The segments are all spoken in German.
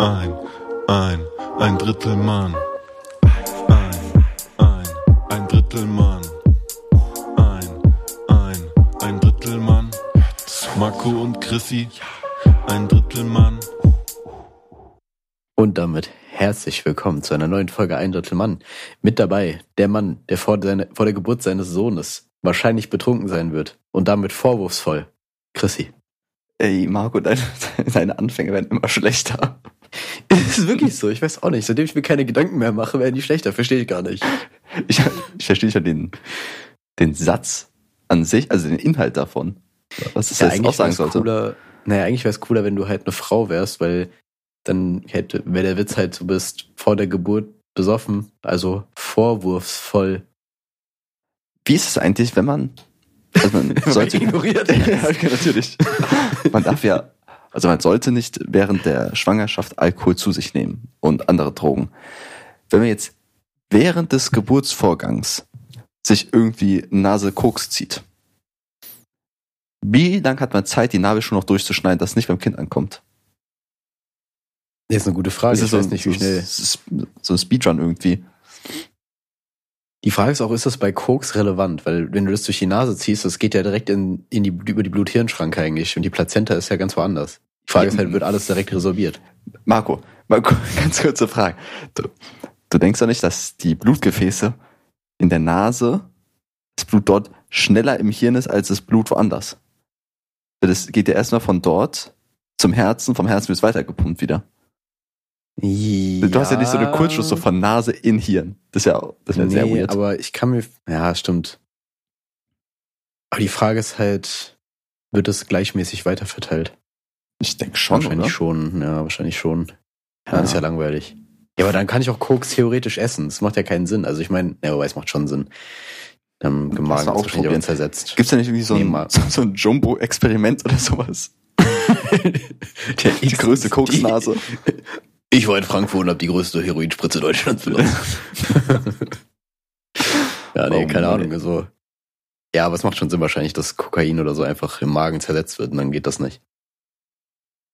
ein, ein, ein Drittel Mann. Ein, ein, ein Drittel Mann. Ein, ein, ein Drittel Mann. Marco und Chrissy, ein Drittel Mann. Und damit herzlich willkommen zu einer neuen Folge Ein Drittel Mann. Mit dabei der Mann, der vor, seine, vor der Geburt seines Sohnes wahrscheinlich betrunken sein wird und damit vorwurfsvoll. Chrissy. Ey, Marco, deine, deine Anfänge werden immer schlechter. Es ist wirklich so, ich weiß auch nicht. Seitdem ich mir keine Gedanken mehr mache, werden die schlechter. Verstehe ich gar nicht. Ich, ich verstehe schon den, den Satz an sich, also den Inhalt davon. Was ist Ja, jetzt eigentlich auch sagen sollte. cooler, naja, eigentlich wäre es cooler, wenn du halt eine Frau wärst, weil dann hätte, wäre der Witz halt, du bist vor der Geburt besoffen, also vorwurfsvoll. Wie ist es eigentlich, wenn man, also man sollte, ignoriert. ja, natürlich. Man darf ja, also man sollte nicht während der Schwangerschaft Alkohol zu sich nehmen und andere Drogen. Wenn man jetzt während des Geburtsvorgangs sich irgendwie Nase Koks zieht, wie lang hat man Zeit, die Narbe schon noch durchzuschneiden, dass es nicht beim Kind ankommt? Das ist eine gute Frage. Das Ich ist so, weiß nicht, wie schnell. so ein Speedrun irgendwie. Die Frage ist auch, ist das bei Koks relevant? Weil wenn du das durch die Nase ziehst, das geht ja direkt in, in die, über die Blut-Hirn-Schranke eigentlich und die Plazenta ist ja ganz woanders. Die Frage ist halt, wird alles direkt resorbiert? Marco, Marco, ganz kurze Frage. Du, du denkst doch nicht, dass die Blutgefäße in der Nase, das Blut dort schneller im Hirn ist als das Blut woanders? Das geht ja erstmal von dort zum Herzen, vom Herzen wird es weitergepumpt wieder. Du hast ja nicht so eine Kurzschluss so von Nase in Hirn. Das ist ja, das sehr nee, weird. aber ich kann mir, ja, stimmt. Aber die Frage ist halt, wird es gleichmäßig weiterverteilt? ich denke schon, wahrscheinlich oder? schon, ja, wahrscheinlich schon. Ja, Ja. das ist ja langweilig. Ja, aber dann kann ich auch Koks theoretisch essen. Das macht ja keinen Sinn. Also ich meine, ja, wobei es macht schon Sinn. Ähm, Gemagen ist wahrscheinlich auch zersetzt. Gibt's da nicht irgendwie so Nee, ein, so, so ein Jumbo-Experiment oder sowas? Die größte Koksnase. Ich war in Frankfurt und habe die größte Heroinspritze Deutschlands benutzt. ja, nee, Oh keine Mann. Ahnung. So. Ja, aber es macht schon Sinn wahrscheinlich, dass Kokain oder so einfach im Magen zersetzt wird und dann geht das nicht.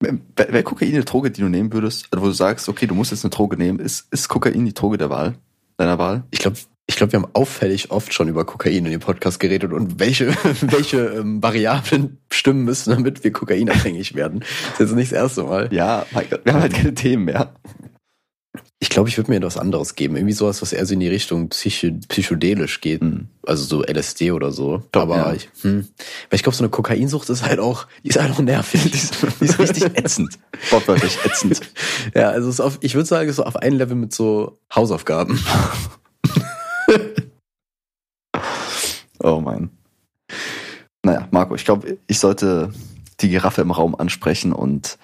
Wäre wär Kokain eine Droge, die du nehmen würdest, also wo du sagst, okay, du musst jetzt eine Droge nehmen, ist, ist Kokain die Droge der Wahl? Deiner Wahl? Ich glaube, ich glaub, wir haben auffällig oft schon über Kokain in dem Podcast geredet und welche, welche ähm, Variablen stimmen müssen, damit wir kokainabhängig werden. Das ist jetzt nicht das erste Mal. Ja, mein Gott, wir haben halt keine Themen mehr. Ich glaube, ich würde mir etwas anderes geben. Irgendwie sowas, was eher so in die Richtung psycho psychodelisch geht. Hm. Also so LSD oder so. Doch, Aber ja. ich, hm, weil ich glaube, so eine Kokainsucht ist halt auch, die ist halt auch nervig. Die ist, die ist richtig ätzend. Wortwörtlich ätzend. ja, also ist auf, ich würde sagen, so auf ein Level mit so Hausaufgaben. Oh mein. Naja, Marco, ich glaube, ich sollte die Giraffe im Raum ansprechen und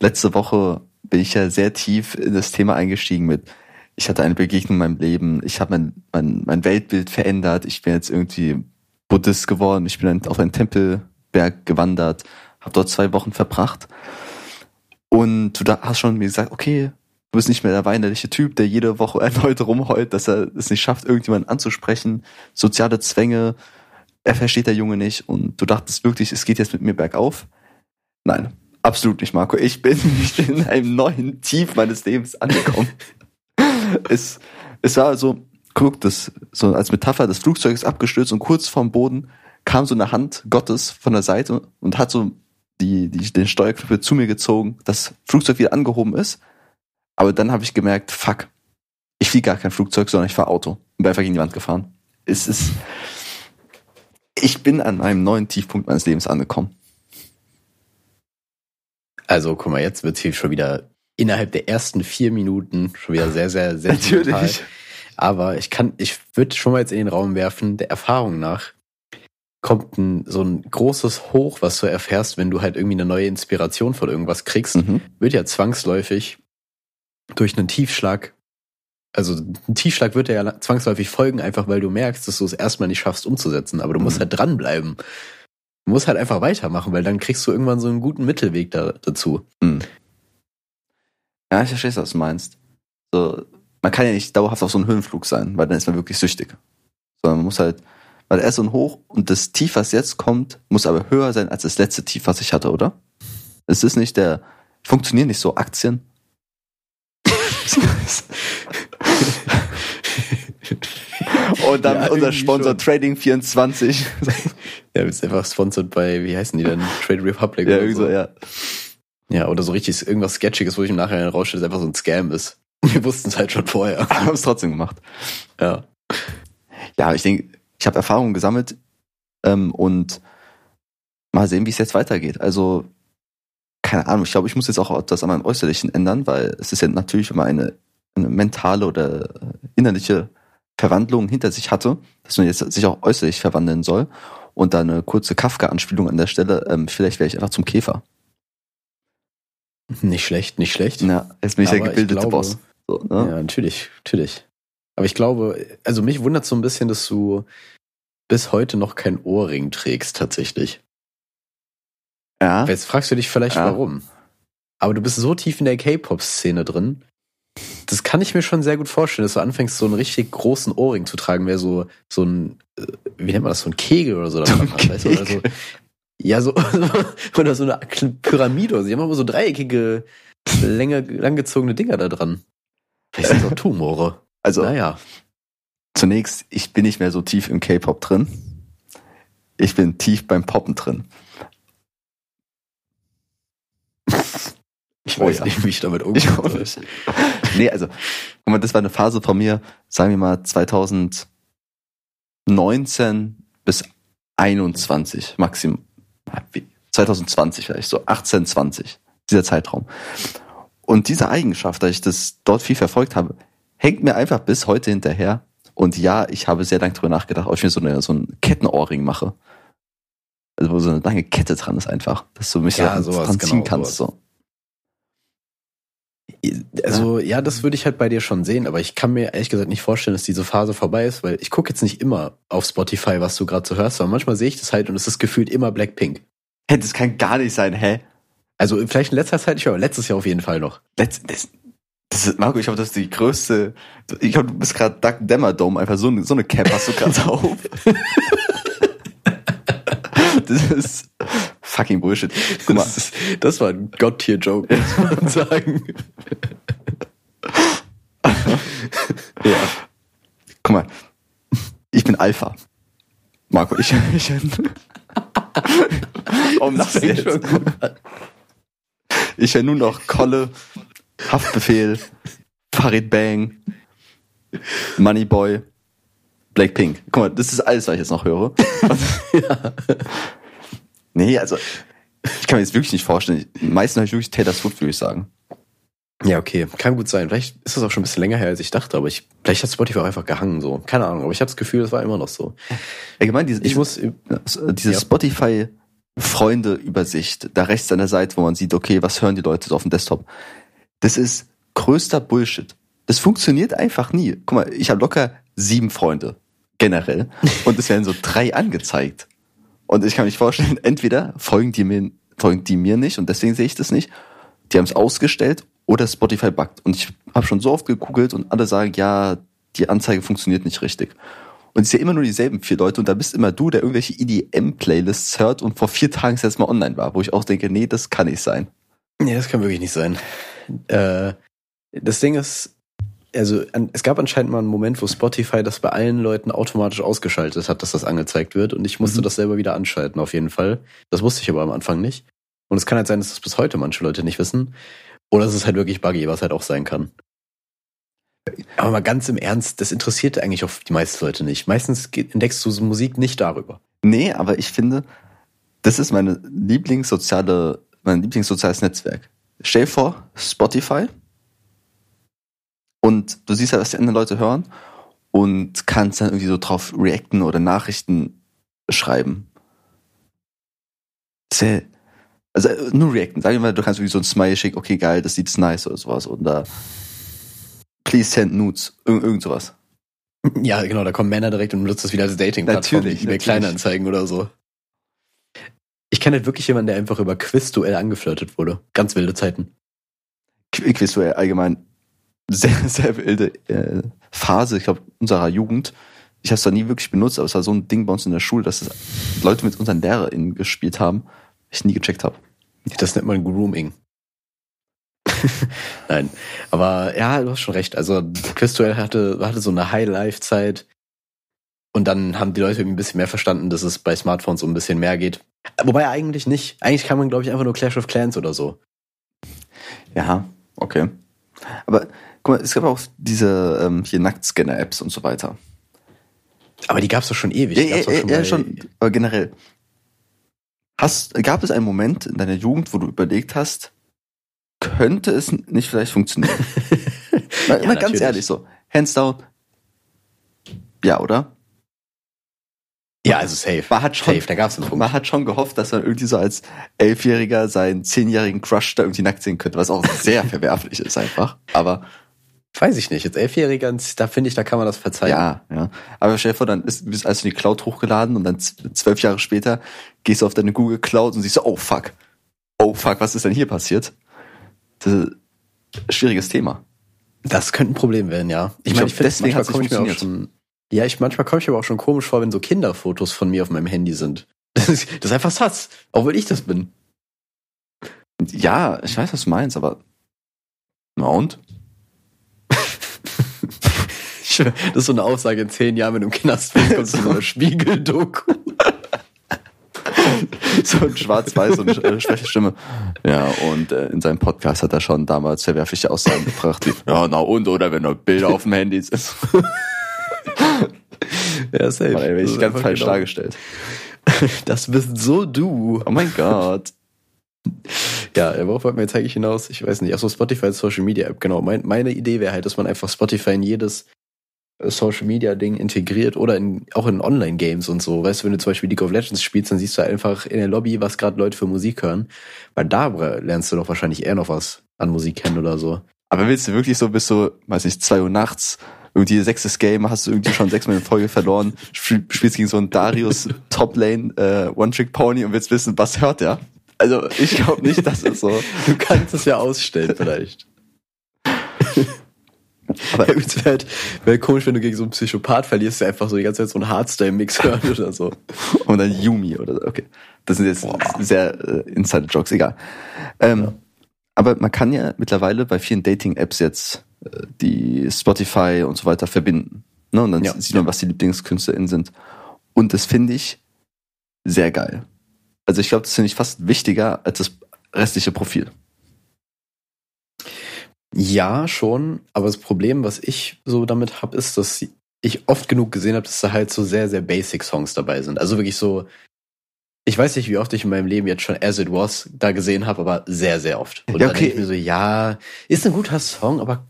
letzte Woche bin ich ja sehr tief in das Thema eingestiegen mit, ich hatte eine Begegnung in meinem Leben, ich habe mein, mein, mein Weltbild verändert, ich bin jetzt irgendwie Buddhist geworden, ich bin auf einen Tempelberg gewandert, habe dort zwei Wochen verbracht und du da hast schon mir gesagt, okay, du bist nicht mehr der weinerliche Typ, der jede Woche erneut rumheult, dass er es nicht schafft, irgendjemanden anzusprechen, soziale Zwänge, er versteht der Junge nicht und du dachtest wirklich, es geht jetzt mit mir bergauf. Nein, absolut nicht, Marco. Ich bin, ich bin in einem neuen Tief meines Lebens angekommen. es, es war so, guck, das, so als Metapher, das Flugzeug ist abgestürzt und kurz vorm Boden kam so eine Hand Gottes von der Seite und hat so die, die, den Steuerknüppel zu mir gezogen, das Flugzeug wieder angehoben ist. Aber dann habe ich gemerkt, fuck, ich fliege gar kein Flugzeug, sondern ich fahre Auto und bin einfach gegen die Wand gefahren. Es ist, ich bin an einem neuen Tiefpunkt meines Lebens angekommen. Also, guck mal, jetzt wird's hier schon wieder innerhalb der ersten vier Minuten schon wieder sehr, sehr, sehr sentimental. Aber ich kann, ich würde schon mal jetzt in den Raum werfen, der Erfahrung nach kommt ein, so ein großes Hoch, was du erfährst, wenn du halt irgendwie eine neue Inspiration von irgendwas kriegst, Mhm. wird ja zwangsläufig durch einen Tiefschlag, also ein Tiefschlag wird ja zwangsläufig folgen, einfach weil du merkst, dass du es erstmal nicht schaffst umzusetzen, aber du musst Mhm. halt dranbleiben. Du musst halt einfach weitermachen, weil dann kriegst du irgendwann so einen guten Mittelweg da, dazu. Mhm. Ja, ich verstehe, was du meinst. So, man kann ja nicht dauerhaft auf so einem Höhenflug sein, weil dann ist man wirklich süchtig. Sondern man muss halt, weil er ist so ein Hoch und das Tief, was jetzt kommt, muss aber höher sein als das letzte Tief, was ich hatte, oder? Es ist nicht der, funktionieren nicht so Aktien. Und dann ja, unser Sponsor Trading24. ja, ist einfach sponsored bei, wie heißen die denn? Trade Republic. Ja, irgendwie so, ja. Ja, oder so richtig irgendwas Sketchiges, wo ich im Nachhinein rausstelle, dass einfach so ein Scam ist. Wir wussten es halt schon vorher. Haben es trotzdem gemacht. Ja. Ja, ich denke, ich habe Erfahrungen gesammelt ähm, und mal sehen, wie es jetzt weitergeht. Also, keine Ahnung, ich glaube, ich muss jetzt auch etwas an meinem Äußerlichen ändern, weil es ist ja natürlich immer eine, eine mentale oder innerliche Verwandlung hinter sich hatte, dass man jetzt sich auch äußerlich verwandeln soll. Und da eine kurze Kafka-Anspielung an der Stelle, ähm, vielleicht wäre ich einfach zum Käfer. Nicht schlecht, nicht schlecht. Ja, jetzt bin ich der gebildete glaube, Boss. So, ne? Ja, natürlich, natürlich. Aber ich glaube, also mich wundert so ein bisschen, dass du bis heute noch kein Ohrring trägst, tatsächlich. Ja. Jetzt fragst du dich vielleicht, ja. warum. Aber du bist so tief in der K-Pop-Szene drin. Das kann ich mir schon sehr gut vorstellen, dass du anfängst, so einen richtig großen Ohrring zu tragen, wäre so, so ein, äh, wie nennt man das, so ein Kegel oder so. Oder so ja, so, oder so eine Pyramide. Sie haben immer so dreieckige, länger, langgezogene Dinger da dran. Vielleicht sind das auch Tumore. Also, naja. Zunächst, ich bin nicht mehr so tief im K-Pop drin. Ich bin tief beim Poppen drin. Ich weiß oh, ja. nicht, wie ich damit umgehen soll. nee, also, guck mal, das war eine Phase von mir, sagen wir mal 2019 bis 21 maximum. 2020 vielleicht, so 18, 20, dieser Zeitraum. Und diese Eigenschaft, dass ich das dort viel verfolgt habe, hängt mir einfach bis heute hinterher. Und ja, ich habe sehr lange darüber nachgedacht, ob ich mir so, eine, so einen Kettenohrring mache. Also wo so eine lange Kette dran ist einfach, dass du mich ja, da dran ziehen genau, kannst. So. Also ja, das würde ich halt bei dir schon sehen, aber ich kann mir ehrlich gesagt nicht vorstellen, dass diese Phase vorbei ist, weil ich gucke jetzt nicht immer auf Spotify, was du gerade so hörst, aber manchmal sehe ich das halt und es ist gefühlt immer Blackpink. Hä, das kann gar nicht sein, hä? Also vielleicht in letzter Zeit nicht, aber letztes Jahr auf jeden Fall noch. Letz, das, das ist, Marco, ich glaube, das ist die größte. Ich glaube, du bist gerade Duck Dämmerdome, einfach so, so eine Cap hast du gerade auf. das ist fucking Bullshit. Guck mal. Das, das war ein Gott-Tier-Joke, muss man sagen. ja. Guck mal. Ich bin Alpha. Marco, ich. ich Warum du jetzt? Schon gut Ich höre nur noch Kolle, Haftbefehl, Farid Bang, Moneyboy, Blackpink. Guck mal, das ist alles, was ich jetzt noch höre. ja. Nee, also ich kann mir jetzt wirklich nicht vorstellen. Meistens habe ich wirklich Taylor Swift, würde ich sagen. Ja, okay. Kann gut sein. Vielleicht ist das auch schon ein bisschen länger her, als ich dachte, aber ich, vielleicht hat Spotify auch einfach gehangen, so. Keine Ahnung, aber ich habe das Gefühl, das war immer noch so. Allgemein, diese, ich muss, diese ja. Spotify Freunde-Übersicht, da rechts an der Seite, wo man sieht, okay, was hören die Leute so auf dem Desktop. Das ist größter Bullshit. Das funktioniert einfach nie. Guck mal, ich habe locker sieben Freunde, generell. Und es werden so drei angezeigt. Und ich kann mich vorstellen, entweder folgen die mir, folgen die mir nicht und deswegen sehe ich das nicht. Die haben es ausgestellt oder Spotify buggt. Und ich habe schon so oft gegoogelt und alle sagen, ja, die Anzeige funktioniert nicht richtig. Und ist ja immer nur dieselben vier Leute und da bist immer du, der irgendwelche EDM-Playlists hört und vor vier Tagen jetzt mal online war, wo ich auch denke, nee, das kann nicht sein. Nee, das kann wirklich nicht sein. Äh, das Ding ist, also an, es gab anscheinend mal einen Moment, wo Spotify das bei allen Leuten automatisch ausgeschaltet hat, dass das angezeigt wird. Und ich musste mhm. das selber wieder anschalten, auf jeden Fall. Das wusste ich aber am Anfang nicht. Und es kann halt sein, dass das bis heute manche Leute nicht wissen. Oder es ist halt wirklich buggy, was halt auch sein kann. Aber mal ganz im Ernst, das interessiert eigentlich auch die meisten Leute nicht. Meistens entdeckst du Musik nicht darüber. Nee, aber ich finde, das ist meine Lieblingssoziale, mein Lieblingssoziales Netzwerk. Stell dir vor, Spotify, und du siehst ja, was die anderen Leute hören und kannst dann irgendwie so drauf reacten oder Nachrichten schreiben. Sehr, also äh, nur reacten. Sag ich mal, du kannst irgendwie so ein Smiley schicken, okay, geil, das sieht nice oder sowas. Oder please send nudes, irgend, irgend sowas. Ja, genau, da kommen Männer direkt und nutzt das wieder als Dating-Plattform, natürlich, eBay Kleinanzeigen oder so. Ich kenne halt wirklich jemanden, der einfach über Quizduell angeflirtet wurde. Ganz wilde Zeiten. Quizduell allgemein sehr, sehr wilde äh, Phase, ich glaube, unserer Jugend. Ich habe es da nie wirklich benutzt, aber es war so ein Ding bei uns in der Schule, dass das Leute mit unseren LehrerInnen gespielt haben, ich nie gecheckt habe. Das nennt man Grooming. Nein, aber ja, du hast schon recht. Also Quizduell hatte, hatte so eine High-Life-Zeit und dann haben die Leute irgendwie ein bisschen mehr verstanden, dass es bei Smartphones so ein bisschen mehr geht. Wobei eigentlich nicht. Eigentlich kann man, glaube ich, einfach nur Clash of Clans oder so. Ja, okay. Aber guck mal, es gab auch diese ähm, hier Nacktscanner-Apps und so weiter. Aber die gab es doch schon ewig. Ja, ja, schon, ja schon, aber generell. Hast, gab es einen Moment in deiner Jugend, wo du überlegt hast, könnte es nicht vielleicht funktionieren? mal, ja, mal ganz ehrlich so, hands down. Ja, oder? Ja, also safe. Man hat schon, safe, da gab's einen Punkt. Man hat schon gehofft, dass man irgendwie so als Elfjähriger seinen zehnjährigen Crush da irgendwie nackt sehen könnte, was auch sehr verwerflich ist einfach. Aber Weiß ich nicht. Jetzt Elfjähriger, da finde ich, da kann man das verzeihen. Ja, ja. Aber stell dir vor, dann ist, bist also in die Cloud hochgeladen und dann zwölf Jahre später gehst du auf deine Google Cloud und siehst so, oh fuck. Oh fuck, was ist denn hier passiert? Das ist ein schwieriges Thema. Das könnte ein Problem werden, ja. Ich, ich meine, ich finde, manchmal komme ich mir auch schon, ja, ich, manchmal komme ich aber auch schon komisch vor, wenn so Kinderfotos von mir auf meinem Handy sind. Das ist, das ist einfach Satz. Auch wenn ich das bin. Ja, ich weiß, was du meinst, aber, na und? Das ist so eine Aussage in zehn Jahren, wenn du im Knast bist, kommt so eine Spiegeldoku. so ein schwarz-weiß und äh, schwäche Stimme. Ja, und äh, in seinem Podcast hat er schon damals verwerfliche Aussagen gebracht, wie, ja, na und, oder wenn nur Bilder auf dem Handy ist. ja, safe. Mann, ey, bin ich ganz falsch genau. dargestellt. Das bist so du. Oh mein Gott. Ja, worauf wollten wir jetzt eigentlich hinaus? Ich weiß nicht. Achso, Spotify als Social Media App, genau. Mein, meine Idee wäre halt, dass man einfach Spotify in jedes Social Media Ding integriert oder in, auch in Online Games und so. Weißt du, wenn du zum Beispiel League of Legends spielst, dann siehst du einfach in der Lobby, was gerade Leute für Musik hören. Weil da lernst du doch wahrscheinlich eher noch was an Musik kennen oder so. Aber willst du wirklich so bis so, weiß nicht, zwei Uhr nachts irgendwie sechstes Game, hast du irgendwie schon sechsmal in Folge verloren, spielst gegen so einen Darius Top Lane äh, One Trick Pony und willst wissen, was hört der? Also ich glaube nicht, dass es so. Du kannst es ja ausstellen vielleicht. Aber es wäre halt, wär komisch, wenn du gegen so einen Psychopath verlierst, der einfach so die ganze Zeit so einen Hardstyle-Mix hört oder so. Und dann Yumi oder so. Okay. Das sind jetzt Boah. sehr äh, Insider-Jokes, egal. Ähm, ja. Aber man kann ja mittlerweile bei vielen Dating-Apps jetzt äh, die Spotify und so weiter verbinden. Ne? Und dann ja. sieht man, was die LieblingskünstlerInnen sind. Und das finde ich sehr geil. Also ich glaube, das finde ich fast wichtiger als das restliche Profil. Ja, schon. Aber das Problem, was ich so damit habe, ist, dass ich oft genug gesehen habe, dass da halt so sehr, sehr basic Songs dabei sind. Also wirklich so, ich weiß nicht, wie oft ich in meinem Leben jetzt schon As It Was da gesehen habe, aber sehr, sehr oft. Und ja, okay. dann denke ich mir so, ja, ist ein guter Song, aber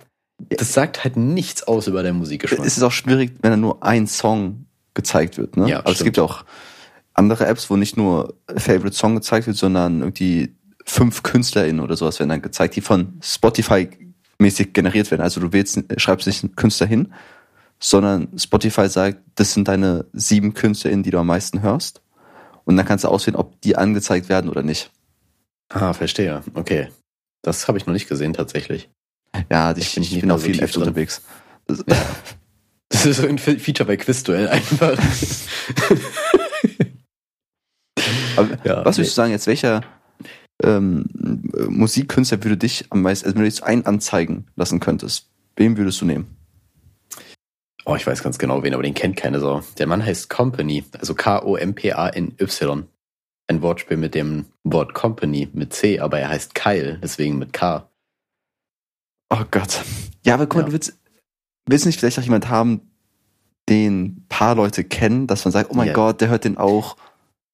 das sagt halt nichts aus über deinen Musikgeschmack. Es ist auch schwierig, wenn da nur ein Song gezeigt wird. Ne? Ja, also es gibt auch andere Apps, wo nicht nur Favorite Song gezeigt wird, sondern irgendwie fünf KünstlerInnen oder sowas werden dann gezeigt, die von Spotify mäßig generiert werden. Also du wählst, schreibst nicht einen Künstler hin, sondern Spotify sagt, das sind deine sieben KünstlerInnen, die du am meisten hörst. Und dann kannst du auswählen, ob die angezeigt werden oder nicht. Ah, verstehe. Okay. Das habe ich noch nicht gesehen tatsächlich. Ja, ich, ich, ich bin auf vielen Apps unterwegs. Das, ja. das ist so ein Feature bei Quizduell einfach. Aber ja, was würdest du sagen jetzt, welcher ähm, Musikkünstler würde dich am meisten, also wenn du jetzt einen anzeigen lassen könntest, wen würdest du nehmen? Oh, ich weiß ganz genau wen, aber den kennt keine Sau. Der Mann heißt Company, also K-O-M-P-A-N-Y. Ein Wortspiel mit dem Wort Company mit C, aber er heißt Kyle, deswegen mit K. Oh Gott. Ja, aber guck mal, ja. du willst, willst nicht vielleicht auch jemand haben, den ein paar Leute kennen, dass man sagt, oh mein yeah. Gott, der hört den auch.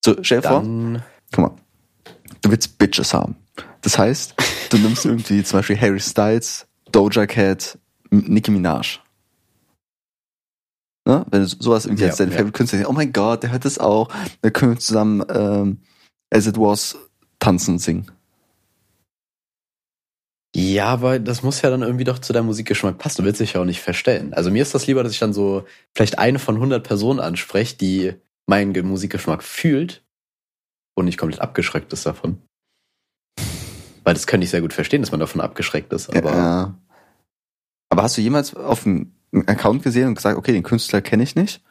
So, stell dir vor, guck mal, du willst Bitches haben. Das heißt, du nimmst irgendwie zum Beispiel Harry Styles, Doja Cat, Nicki Minaj. Ne? Wenn du sowas irgendwie ja, als deine ja. Favorite Künstler oh mein Gott, der hört das auch. Dann können wir zusammen ähm, As It Was tanzen, singen. Ja, aber das muss ja dann irgendwie doch zu deinem Musikgeschmack passen. Du willst dich ja auch nicht verstellen. Also mir ist das lieber, dass ich dann so vielleicht eine von 100 Personen anspreche, die meinen Musikgeschmack fühlt und nicht komplett abgeschreckt ist davon. Weil das könnte ich sehr gut verstehen, dass man davon abgeschreckt ist. Aber, ja. aber hast du jemals auf dem Account gesehen und gesagt, okay, den Künstler kenne ich nicht,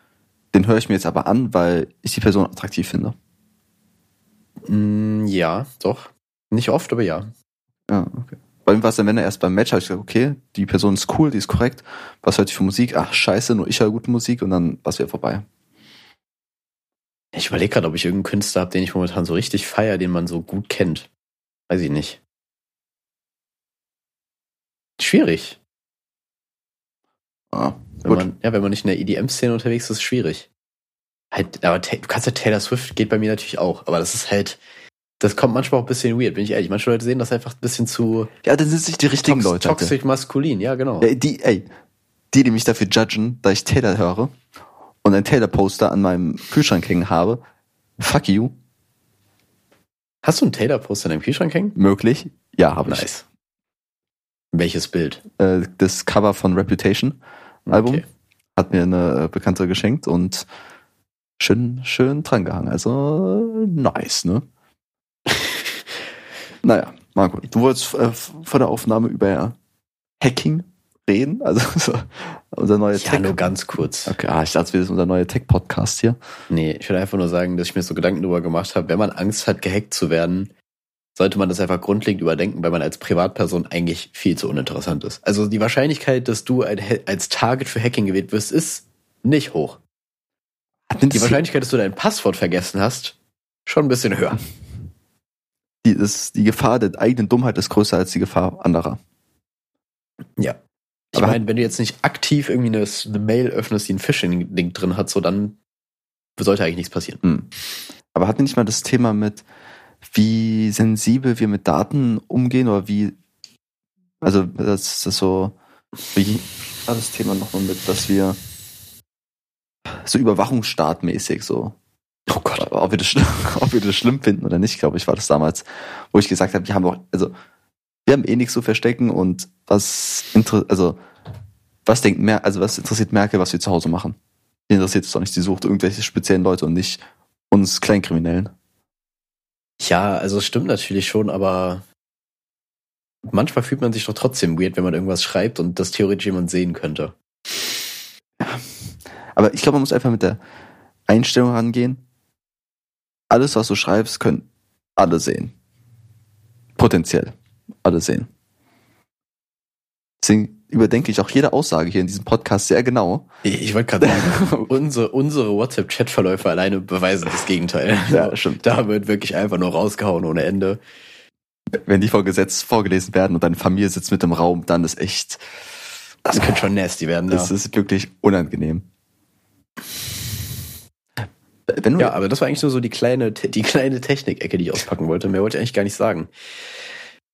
den höre ich mir jetzt aber an, weil ich die Person attraktiv finde? Mm, ja, doch. Nicht oft, aber ja. Ja, okay. bei mir war es dann, wenn er erst beim Match, habe ich gesagt, okay, die Person ist cool, die ist korrekt. Was hört ich für Musik? Ach, scheiße, nur ich höre gute Musik und dann war es wieder vorbei. Ich überlege gerade, ob ich irgendeinen Künstler habe, den ich momentan so richtig feier, den man so gut kennt. Weiß ich nicht. Schwierig. Ah, wenn man, ja, wenn man nicht in der EDM-Szene unterwegs ist, ist es schwierig. Halt, aber du kannst ja Taylor Swift geht bei mir natürlich auch, aber das ist halt, das kommt manchmal auch ein bisschen weird, bin ich ehrlich. Manche Leute sehen das einfach ein bisschen zu. Ja, dann sind es nicht die richtigen tox Leute. Toxisch maskulin, ja, genau. Ey, die, ey, die, die mich dafür judgen, da ich Taylor höre und ein Taylor-Poster an meinem Kühlschrank hängen habe, fuck you. Hast du ein Taylor-Poster in deinem Kühlschrank hängen? Möglich. Ja, habe ich. Nice. Welches Bild? Äh, das Cover von Reputation Album. Okay. Hat mir eine Bekannte geschenkt und schön, schön dran gehangen. Also nice, ne? naja, Marco, du wolltest äh, vor der Aufnahme über Hacking reden? Also so, unser neuer Ja, nur ganz kurz. Okay, ah, ich dachte, wir sind unser neuer Tech-Podcast hier. Nee, ich will einfach nur sagen, dass ich mir so Gedanken darüber gemacht habe, wenn man Angst hat, gehackt zu werden, sollte man das einfach grundlegend überdenken, weil man als Privatperson eigentlich viel zu uninteressant ist. Also die Wahrscheinlichkeit, dass du als Target für Hacking gewählt wirst, ist nicht hoch. Die Wahrscheinlichkeit, dass du dein Passwort vergessen hast, schon ein bisschen höher. Die, das, die Gefahr der eigenen Dummheit ist größer als die Gefahr anderer. Ja. Ich meine, wenn du jetzt nicht aktiv irgendwie eine, eine Mail öffnest, die ein Phishing-Link drin hat, so dann sollte eigentlich nichts passieren. Hm. Aber hatten nicht mal das Thema mit, wie sensibel wir mit Daten umgehen oder wie, also das ist so, wie war das Thema nochmal mit, dass wir so Überwachungsstaatmäßig so. Oh Gott. Ob wir, das, ob wir das schlimm finden oder nicht, glaube ich, war das damals, wo ich gesagt habe, wir haben auch, also wir haben eh nichts zu verstecken und was also was denkt Mer also was interessiert Merkel, was wir zu Hause machen? Die interessiert es doch nicht, sie sucht irgendwelche speziellen Leute und nicht uns Kleinkriminellen. Ja, also es stimmt natürlich schon, aber manchmal fühlt man sich doch trotzdem weird, wenn man irgendwas schreibt und das theoretisch jemand sehen könnte. Ja. Aber ich glaube, man muss einfach mit der Einstellung rangehen. Alles, was du schreibst, können alle sehen. Potenziell alle sehen. Deswegen überdenke ich auch jede Aussage hier in diesem Podcast sehr genau. Ich, wollte gerade sagen, unsere, unsere WhatsApp-Chat-Verläufe alleine beweisen das Gegenteil. Ja, stimmt. Da wird wirklich einfach nur rausgehauen ohne Ende. Wenn die vor Gesetz vorgelesen werden und deine Familie sitzt mit im Raum, dann ist echt. Das könnte schon nasty werden. Das ja. ist wirklich unangenehm. ja, aber das war eigentlich nur so die kleine, die kleine Technik-Ecke, die ich auspacken wollte. Mehr wollte ich eigentlich gar nicht sagen.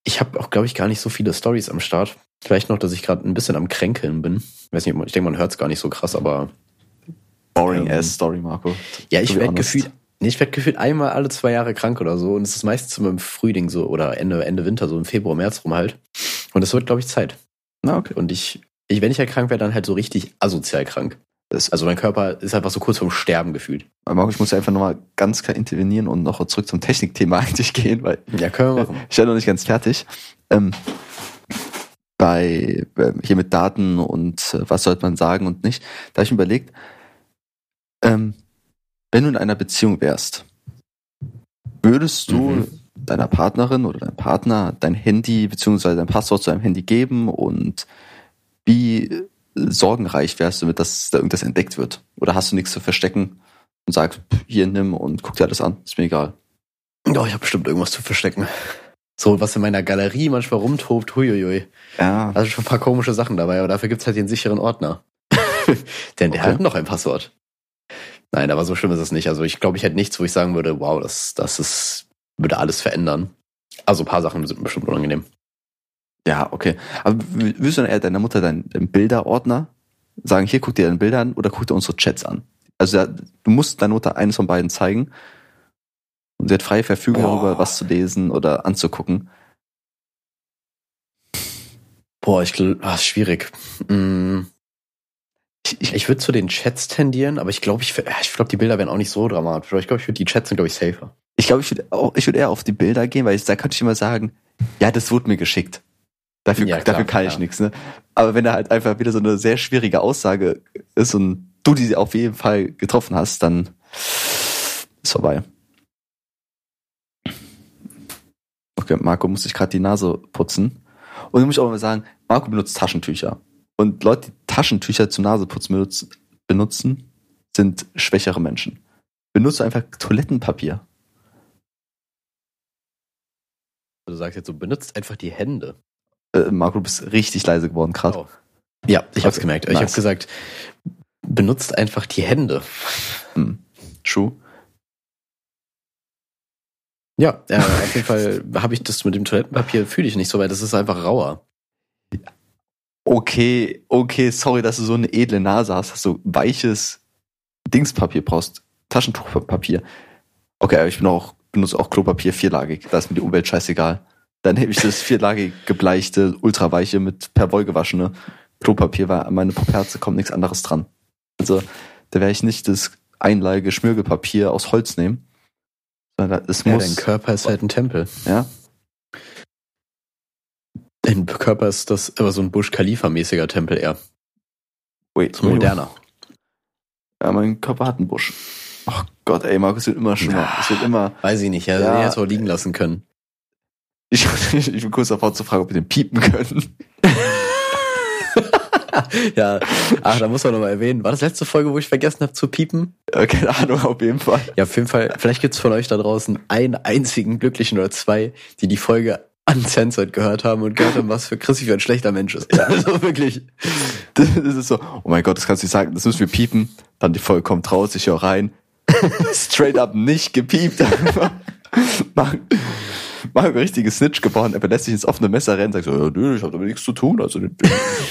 Ich habe auch, glaube ich, gar nicht so viele Stories am Start. Vielleicht noch, dass ich gerade ein bisschen am Kränkeln bin. Ich weiß nicht, ich denke, man hört es gar nicht so krass, aber. Boring ähm, ass Story, Marco. Ja, ich werde gefühlt, nee, ich werde gefühlt einmal alle zwei Jahre krank oder so. Und es ist meistens immer im Frühling so oder Ende, Ende Winter, so im Februar, März rum halt. Und es wird, glaube ich, Zeit. Na, okay. Und ich, ich, wenn ich ja krank werde, dann halt so richtig asozial krank. Das also mein Körper ist einfach so kurz vorm Sterben gefühlt. Marco, ich muss einfach nochmal ganz klar intervenieren und noch zurück zum Technikthema eigentlich gehen, weil ja, können wir machen. ich bin noch nicht ganz fertig. Ähm, bei äh, hier mit Daten und äh, was sollte man sagen und nicht, da habe ich mir überlegt, ähm, wenn du in einer Beziehung wärst, würdest du mhm. deiner Partnerin oder deinem Partner dein Handy beziehungsweise dein Passwort zu deinem Handy geben und wie sorgenreich wärst du mit, dass da irgendwas entdeckt wird? Oder hast du nichts zu verstecken und sagst, hier nimm und guck dir alles an, ist mir egal. Ja, ich habe bestimmt irgendwas zu verstecken. So, was in meiner Galerie manchmal rumtobt, huiuiui. Ja. Also schon ein paar komische Sachen dabei, aber dafür gibt's halt den sicheren Ordner. Denn der okay. hat noch ein Passwort. Nein, aber so schlimm ist es nicht. Also ich glaube, ich hätte nichts, wo ich sagen würde, wow, das, das ist, würde alles verändern. Also ein paar Sachen sind bestimmt unangenehm. Ja, okay. Aber willst du dann eher deiner Mutter deinen, deinen Bilderordner sagen, hier guck dir deine Bilder an oder guck dir unsere Chats an? Also du musst deiner Mutter eines von beiden zeigen und sie hat freie Verfügung Boah. darüber, was zu lesen oder anzugucken. Boah, ich glaube, ah, schwierig. Mm. Ich, ich, würde zu den Chats tendieren, aber ich glaube, ich, ich glaube, die Bilder wären auch nicht so dramatisch. Ich glaube, ich würde die Chats sind, glaube ich, safer. Ich glaube, ich würde ich würd eher auf die Bilder gehen, weil ich, da könnte ich immer sagen, ja, das wurde mir geschickt. Dafür, ja, klar, dafür kann ich nichts. Ne? Aber wenn da halt einfach wieder so eine sehr schwierige Aussage ist und du die auf jeden Fall getroffen hast, dann ist vorbei. Okay, Marco muss sich gerade die Nase putzen. Und dann muss ich auch mal sagen, Marco benutzt Taschentücher. Und Leute, die Taschentücher zum Naseputzen benutzen, sind schwächere Menschen. Benutze einfach Toilettenpapier. Du sagst jetzt so, benutzt einfach die Hände. Äh, Marco, du bist richtig leise geworden gerade. Oh. Ja, ich okay. hab's gemerkt. Nice. Ich habe gesagt, benutzt einfach die Hände. Hm. True. Ja, äh, auf jeden Fall habe ich das mit dem Toilettenpapier fühle ich nicht so, weil das ist einfach rauer. Okay, okay, sorry, dass du so eine edle Nase hast, dass du weiches Dingspapier brauchst, Taschentuchpapier. Okay, ich bin auch, benutze auch Klopapier vierlagig, da ist mir die Umwelt scheißegal. Dann hebe ich das vierlagig gebleichte, ultraweiche mit per Woll gewaschene Klopapier, weil an meine Puperze kommt nichts anderes dran. Also, da werde ich nicht das Einlage Schmirgelpapier aus Holz nehmen. Sondern es ja, muss. Dein Körper ist halt ein Tempel. Ja. Dein Körper ist das aber so ein Bush Khalifa-mäßiger Tempel eher. Wait, so moderner. Ja, mein Körper hat einen Busch. Ach Gott, ey, Markus wird immer schlimmer. Es wird immer. Weiß ich nicht, ja, ja. hätte auch liegen lassen können. Ich, ich, bin kurz davor zu fragen, ob wir den piepen können. ja, ach, da muss man nochmal erwähnen. War das letzte Folge, wo ich vergessen habe zu piepen? Äh, keine Ahnung, auf jeden Fall. Ja, auf jeden Fall. Vielleicht gibt's von euch da draußen einen einzigen Glücklichen oder zwei, die die Folge uncensored gehört haben und gehört haben, was für Chrissy für ein schlechter Mensch ist. Ja. Also wirklich. Das ist so, oh mein Gott, das kannst du nicht sagen, das müssen wir piepen. Dann die Folge kommt raus, ich höre rein. Straight up nicht gepiept. Mach, mach ein richtiges Snitch gebaut, er lässt sich ins offene Messer rennen, sagt so, ja, nö, ich habe damit nichts zu tun, also dem,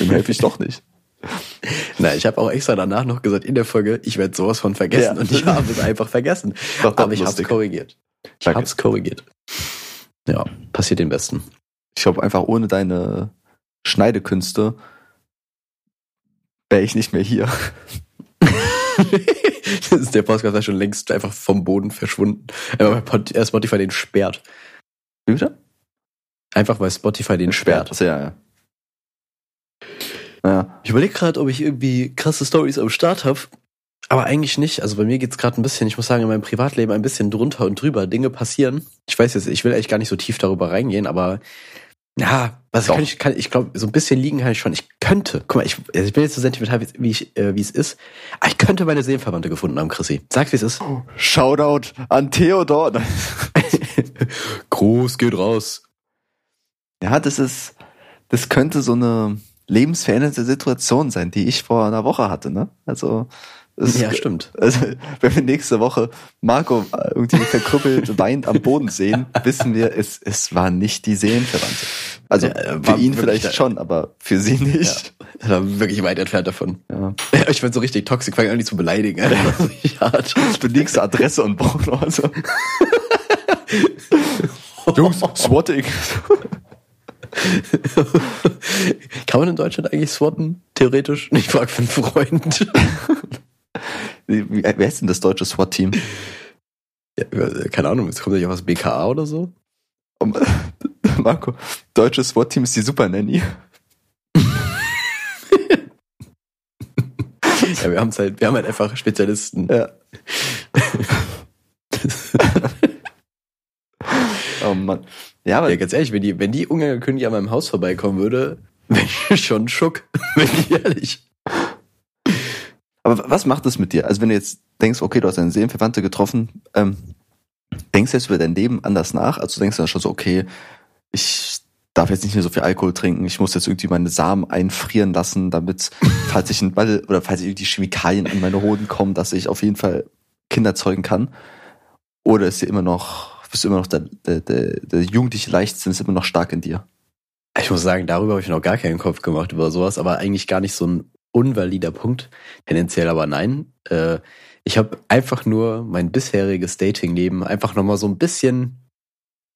dem helfe ich doch nicht. Na, ich habe auch extra danach noch gesagt in der Folge, ich werde sowas von vergessen ja. und ich habe es einfach vergessen. Doch, doch, Aber ich habe es korrigiert. Ich habe es korrigiert. Ja, passiert den Besten. Ich glaube, einfach ohne deine Schneidekünste wäre ich nicht mehr hier. ist der Podcast ist schon längst einfach vom Boden verschwunden. Aber weil Spotify den sperrt. Wie bitte? Einfach weil Spotify den sperrt. sperrt. Ja, ja. Ja. Ich überlege gerade, ob ich irgendwie krasse Stories am Start habe. Aber eigentlich nicht. Also bei mir geht's gerade ein bisschen, ich muss sagen, in meinem Privatleben ein bisschen drunter und drüber. Dinge passieren. Ich weiß jetzt, ich will eigentlich gar nicht so tief darüber reingehen, aber ja, was kann ich, kann, ich glaube, so ein bisschen liegen kann ich schon. Ich könnte, guck mal, ich, also ich bin jetzt so sentimental, wie, ich, äh, wie es ist. Aber ich könnte meine Seelenverwandte gefunden haben, Chrissy. Sag, wie es ist. Shoutout an Theodor. Gruß geht raus. Ja, das ist, das könnte so eine lebensverändernde Situation sein, die ich vor einer Woche hatte, ne? Also, es, ja, stimmt. Also, wenn wir nächste Woche Marco irgendwie verkrüppelt weint am Boden sehen, wissen wir, es, es war nicht die Seelenverwandte. Also ja, für ihn vielleicht schon, aber für sie nicht. Ja, war wirklich weit entfernt davon. Ja. Ich bin so richtig toxisch, fange an, die zu beleidigen. du liegst Adresse und Bauch also. Jungs, Swatting. Kann man in Deutschland eigentlich swatten? Theoretisch? Ich frage für einen Freund. Wer ist denn das deutsche SWAT-Team? Ja, keine Ahnung, es kommt ja aus BKA oder so. Marco, deutsches SWAT-Team ist die Super Nanny. ja, wir haben halt, wir haben halt einfach Spezialisten. Ja. oh Mann. Ja, aber ja, ganz ehrlich, wenn die, wenn die Ungarn Königin an meinem Haus vorbeikommen würde, wäre ich schon schock, wenn ich ehrlich. Aber was macht das mit dir? Also wenn du jetzt denkst, okay, du hast eine Seelenverwandte getroffen, ähm, denkst du jetzt über dein Leben anders nach? Also denkst du dann schon so, okay, ich darf jetzt nicht mehr so viel Alkohol trinken, ich muss jetzt irgendwie meine Samen einfrieren lassen, damit, falls ich ein Ball oder falls irgendwie Chemikalien an meine Hoden kommen, dass ich auf jeden Fall Kinder zeugen kann? Oder ist dir immer noch, bist du immer noch der, der, der, der jugendliche Leichtsinn ist immer noch stark in dir? Ich muss sagen, darüber habe ich noch gar keinen Kopf gemacht über sowas, aber eigentlich gar nicht so ein unvalider Punkt. Tendenziell aber nein. Äh, ich habe einfach nur mein bisheriges Datingleben einfach nochmal so ein bisschen,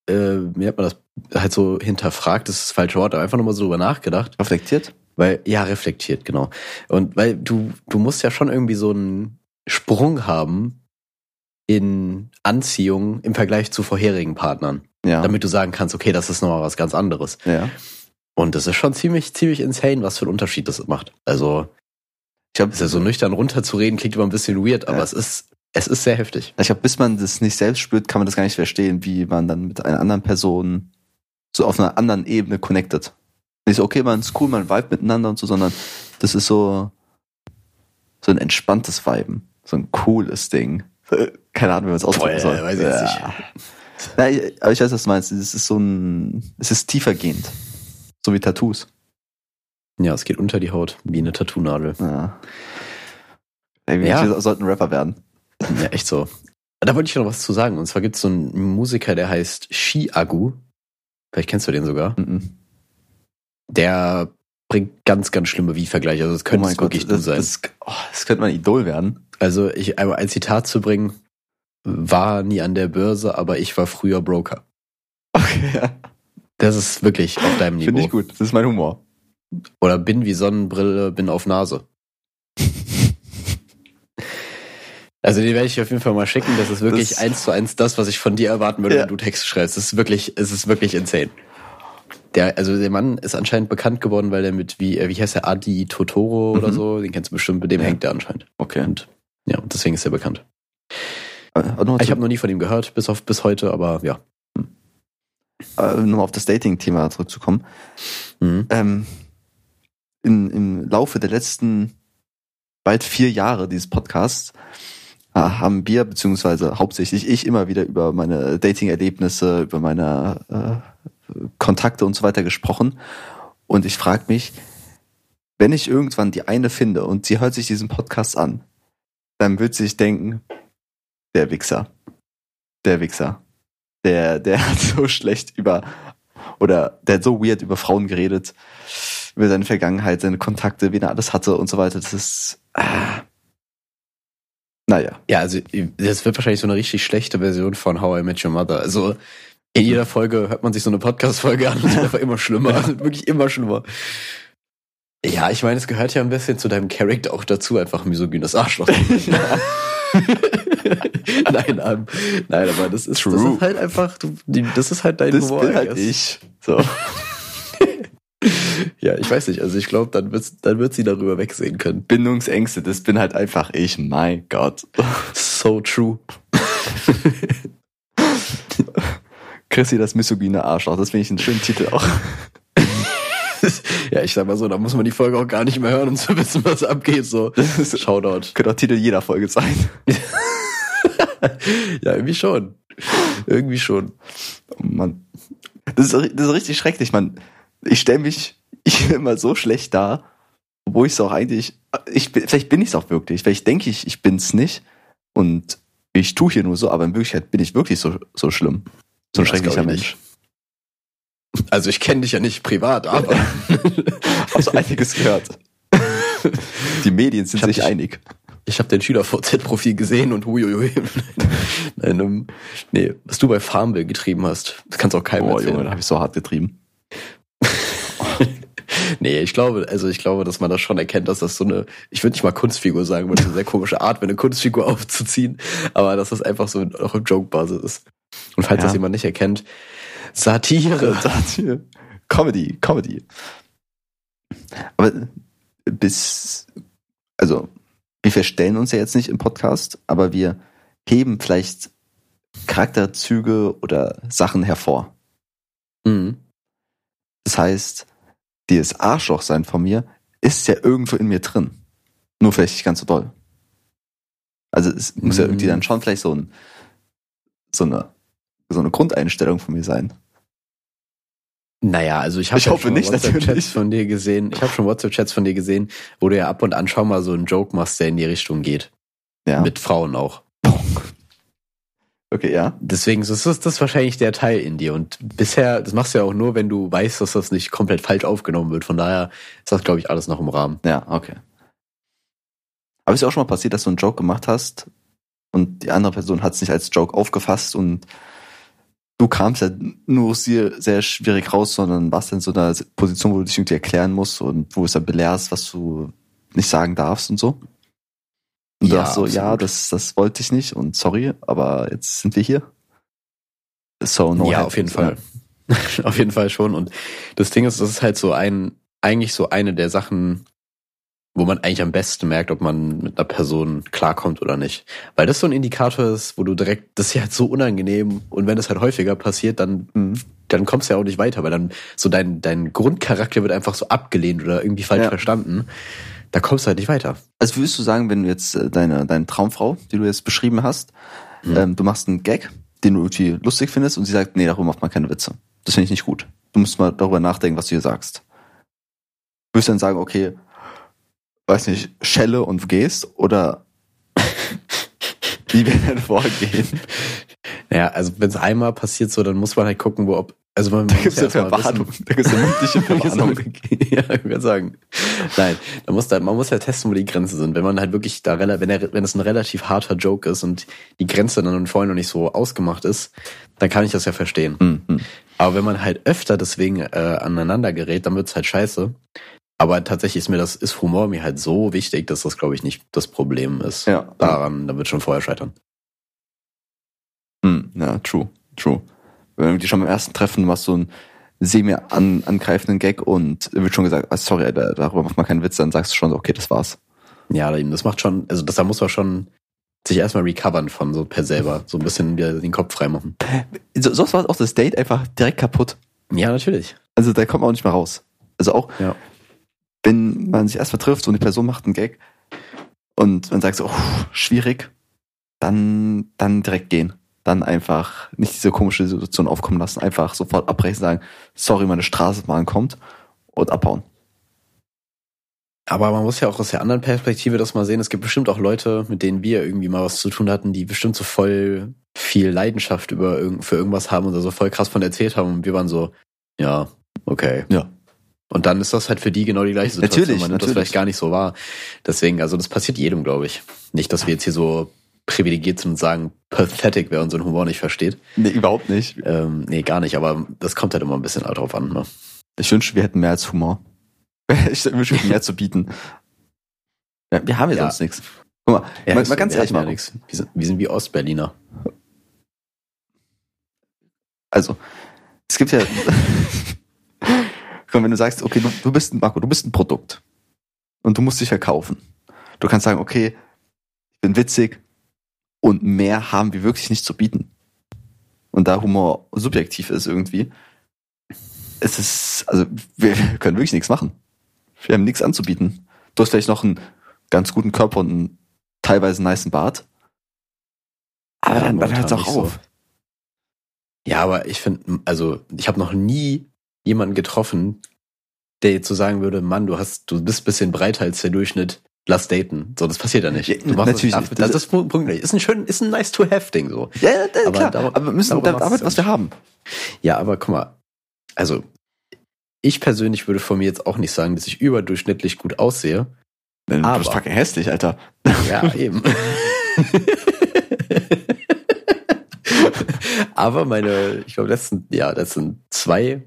äh, wie hat man das halt so hinterfragt, das ist das falsche Wort, aber einfach nochmal so drüber nachgedacht. Reflektiert? Weil, ja, reflektiert, genau. Und weil du, du musst ja schon irgendwie so einen Sprung haben in Anziehung im Vergleich zu vorherigen Partnern. Ja. Damit du sagen kannst, okay, das ist nochmal was ganz anderes. Ja. Und das ist schon ziemlich, ziemlich insane, was für einen Unterschied das macht. Also, ich glaube, ist ja so nüchtern runterzureden, klingt immer ein bisschen weird, aber ja. es ist, es ist sehr heftig. Ich glaube, bis man das nicht selbst spürt, kann man das gar nicht verstehen, wie man dann mit einer anderen Person so auf einer anderen Ebene connected. Nicht so, okay, man ist cool, man vibe miteinander und so, sondern das ist so, so ein entspanntes Viben. So ein cooles Ding. Keine Ahnung, wie man es ausdrücken soll. Weiß ich ja. nicht. Nein, aber ich weiß, was du meinst. Es ist so ein, es ist tiefergehend. So wie Tattoos. Ja, es geht unter die Haut, wie eine Tattoo-Nadel. Ja. Ey, wir Ja. sollten Rapper werden. Ja, echt so. Da wollte ich noch was zu sagen. Und zwar gibt es so einen Musiker, der heißt Shi-Agu. Vielleicht kennst du den sogar. Mhm. Der bringt ganz, ganz schlimme Wie-Vergleiche. Also das könnte es wirklich du das, sein. das, oh, das könnte mein Idol werden. Also ich einmal ein Zitat zu bringen, war nie an der Börse, aber ich war früher Broker. Okay, ja. Das ist wirklich auf deinem Niveau. Finde ich gut. Das ist mein Humor. Oder bin wie Sonnenbrille, bin auf Nase. Also den werde ich auf jeden Fall mal schicken. Das ist wirklich Das- eins zu eins das, was ich von dir erwarten würde, Ja. wenn du Texte schreibst. Das ist wirklich, es ist wirklich insane. Der, also der Mann ist anscheinend bekannt geworden, weil der mit, wie, äh, wie heißt der, Adi Totoro oder Mhm. so, den kennst du bestimmt, mit dem Ja. hängt der anscheinend. Okay. Und ja, und deswegen ist er bekannt. Äh, Ich habe noch nie von ihm gehört, bis auf bis heute, aber ja. Äh, nochmal auf das Dating-Thema zurückzukommen. Mhm. Ähm, in, Im Laufe der letzten bald vier Jahre dieses Podcasts äh, haben wir, beziehungsweise hauptsächlich ich, immer wieder über meine Dating-Erlebnisse, über meine äh, Kontakte und so weiter gesprochen. Und ich frage mich, wenn ich irgendwann die eine finde und sie hört sich diesen Podcast an, dann wird sie sich denken, der Wichser. Der Wichser. Der, der hat so schlecht über, oder der hat so weird über Frauen geredet, über seine Vergangenheit, seine Kontakte, wen er alles hatte und so weiter. Das ist, ah. naja. Ja, also das wird wahrscheinlich so eine richtig schlechte Version von How I Met Your Mother. Also in jeder Folge hört man sich so eine Podcast-Folge an und es wird einfach immer schlimmer. Also wirklich immer schlimmer. Ja, ich meine, es gehört ja ein bisschen zu deinem Charakter auch dazu, einfach ein misogynes Arschloch. nein, ähm, nein, aber das ist, das ist halt einfach, das ist halt dein Das Humor. bin I halt ich. So. Ja, ich weiß nicht, also ich glaube, dann, wird's- dann wird sie darüber wegsehen können. Bindungsängste, das bin halt einfach ich, mein Gott. So true. Chrissy, das misogyne Arschloch, das finde ich einen schönen Titel auch. Ja, ich sag mal so, da muss man die Folge auch gar nicht mehr hören, um zu wissen, was abgeht. So, Shoutout. Könnte auch Titel jeder Folge sein. Ja, irgendwie schon. Irgendwie schon. Oh Mann. Das ist, das ist richtig schrecklich, man. Ich stelle mich ich immer so schlecht dar, obwohl ich es auch eigentlich, ich, bin- vielleicht bin ich es auch wirklich, vielleicht denke ich, ich bin's nicht und ich tue hier nur so, aber in Wirklichkeit bin ich wirklich so, so schlimm. So ein Ja, schrecklicher Mensch. Also ich kenne dich ja nicht privat, aber Hab so einiges gehört. Die Medien sind sich einig. Ich habe dein Schüler-VZ-Profil gesehen und huiuiui. Nein, ähm, nee, was du bei Farmville getrieben hast, das kannst du auch keinem Boah, erzählen. Junge, da habe ich so hart getrieben. Nee, ich glaube, also ich glaube, dass man das schon erkennt, dass das so eine, ich würde nicht mal Kunstfigur sagen, weil das eine sehr komische Art, wäre, eine Kunstfigur aufzuziehen, aber dass das einfach so auch im Joke-Basis ist. Und falls Ja. das jemand nicht erkennt, Satire. Satire. Comedy, Comedy. Aber bis, also, wir verstellen uns ja jetzt nicht im Podcast, aber wir heben vielleicht Charakterzüge oder Sachen hervor. Mhm. Das heißt, dieses Arschlochsein von mir ist ja irgendwo in mir drin. Nur vielleicht nicht ganz so doll. Also es muss ja Mhm. irgendwie dann schon vielleicht so, ein, so, eine, so eine Grundeinstellung von mir sein. Naja, also ich habe Ich hoffe nicht, WhatsApp-Chats von dir gesehen. Ich habe schon WhatsApp-Chats von dir gesehen, wo du ja ab und an schon mal so einen Joke machst, der in die Richtung geht. Ja. Mit Frauen auch. Okay, ja. Deswegen ist das, das wahrscheinlich der Teil in dir. Und bisher, das machst du ja auch nur, wenn du weißt, dass das nicht komplett falsch aufgenommen wird. Von daher ist das, glaube ich, alles noch im Rahmen. Ja, okay. Aber ist ja auch schon mal passiert, dass du einen Joke gemacht hast und die andere Person hat es nicht als Joke aufgefasst und du kamst ja nur sehr, sehr schwierig raus, sondern warst in so einer Position, wo du dich irgendwie erklären musst und wo du es dann belehrst, was du nicht sagen darfst und so. Und du Ja, sagst so, ja, absolut. das, das wollte ich nicht und sorry, aber jetzt sind wir hier. So, no ja, auf jeden Fall. auf jeden Fall schon. Und das Ding ist, das ist halt so ein, eigentlich so eine der Sachen, wo man eigentlich am besten merkt, ob man mit einer Person klarkommt oder nicht. Weil das so ein Indikator ist, wo du direkt, das ist ja halt so unangenehm und wenn das halt häufiger passiert, dann Mhm. dann kommst du ja auch nicht weiter, weil dann so dein, dein Grundcharakter wird einfach so abgelehnt oder irgendwie falsch ja. verstanden. Da kommst du halt nicht weiter. Also würdest du sagen, wenn du jetzt äh, deine, deine Traumfrau, die du jetzt beschrieben hast, mhm. ähm, du machst einen Gag, den du irgendwie lustig findest und sie sagt, nee, darüber macht man keine Witze. Das finde ich nicht gut. Du musst mal darüber nachdenken, was du hier sagst. Würdest du dann sagen, okay, weiß nicht, schelle und gehst oder wie wir denn vorgehen? Ja, also wenn es einmal passiert so, dann muss man halt gucken, wo ob also man, da gibt es ja Verwarnung. Da gibt es eine mündliche Verwarnung. ja, ich würde sagen. Nein, man muss, da, man muss ja testen, wo die Grenzen sind. Wenn man halt wirklich da, wenn, er, wenn es ein relativ harter Joke ist und die Grenze dann vorhin noch nicht so ausgemacht ist, dann kann ich das ja verstehen. Mhm. Aber wenn man halt öfter deswegen äh, aneinander gerät, dann wird's halt scheiße. Aber tatsächlich ist mir das, ist Humor mir halt so wichtig, dass das, glaube ich, nicht das Problem ist. Ja. Daran, da wird schon vorher scheitern. Hm, ja, true, true. Wenn die schon beim ersten Treffen machst so ein semi an, angreifenden Gag und wird schon gesagt, ah, sorry, darüber macht man keinen Witz, dann sagst du schon so, okay, das war's. Ja, das macht schon, also das, da muss man schon sich erstmal recovern von so per selber, so ein bisschen wieder den Kopf freimachen. So, sonst war auch das Date einfach direkt kaputt. Ja, natürlich. Also da kommt man auch nicht mehr raus. Also auch, ja. Wenn man sich erstmal trifft und die Person macht einen Gag und man sagt so, oh, schwierig, dann, dann direkt gehen dann einfach nicht diese komische Situation aufkommen lassen, einfach sofort abbrechen, sagen, sorry, meine Straßenbahn kommt und abhauen. Aber man muss ja auch aus der anderen Perspektive das mal sehen. Es gibt bestimmt auch Leute, mit denen wir irgendwie mal was zu tun hatten, die bestimmt so voll viel Leidenschaft über für irgendwas haben und so voll krass von erzählt haben. Und wir waren so, ja, okay. Ja. Und dann ist das halt für die genau die gleiche Situation. Natürlich, man nimmt natürlich. das vielleicht gar nicht so wahr. Deswegen, also das passiert jedem, glaube ich. Nicht, dass wir jetzt hier so privilegiert sind und sagen, pathetic, wer unseren Humor nicht versteht. Nee, überhaupt nicht. Ähm, nee, gar nicht, aber das kommt halt immer ein bisschen drauf an. Ne? Ich wünsche, wir hätten mehr als Humor. ich wünsche, wir hätten mehr zu bieten. Ja, wir haben ja, ja. sonst nichts. Guck mal, ja, mal, mal ganz ehrlich mal. Wir sind, wir sind wie Ostberliner. Also, es gibt ja. Komm, wenn du sagst, okay, du, du bist ein Marco, du bist ein Produkt. Und du musst dich verkaufen. Du kannst sagen, okay, ich bin witzig, und mehr haben wir wirklich nicht zu bieten. Und da Humor subjektiv ist irgendwie, es ist, also wir können wirklich nichts machen. Wir haben nichts anzubieten. Du hast vielleicht noch einen ganz guten Körper und einen teilweise niceen Bart. Aber ja, dann, dann hört es auch auf. So. Ja, aber ich finde, also ich habe noch nie jemanden getroffen, der jetzt so sagen würde, Mann, du hast, du bist bisschen breiter als der Durchschnitt lass daten. So, das passiert ja nicht. Du machst Natürlich das, das, das ist Punkt nicht. Ist ein schön, ist ein nice to have Ding so. Ja, ja aber klar. Darum, aber wir müssen damit arbeiten, was wir haben. Ja, aber guck mal. Also, ich persönlich würde von mir jetzt auch nicht sagen, dass ich überdurchschnittlich gut aussehe. Du aber, bist fucking hässlich, Alter. Ja, eben. aber meine, ich glaube, das sind, ja, das sind zwei,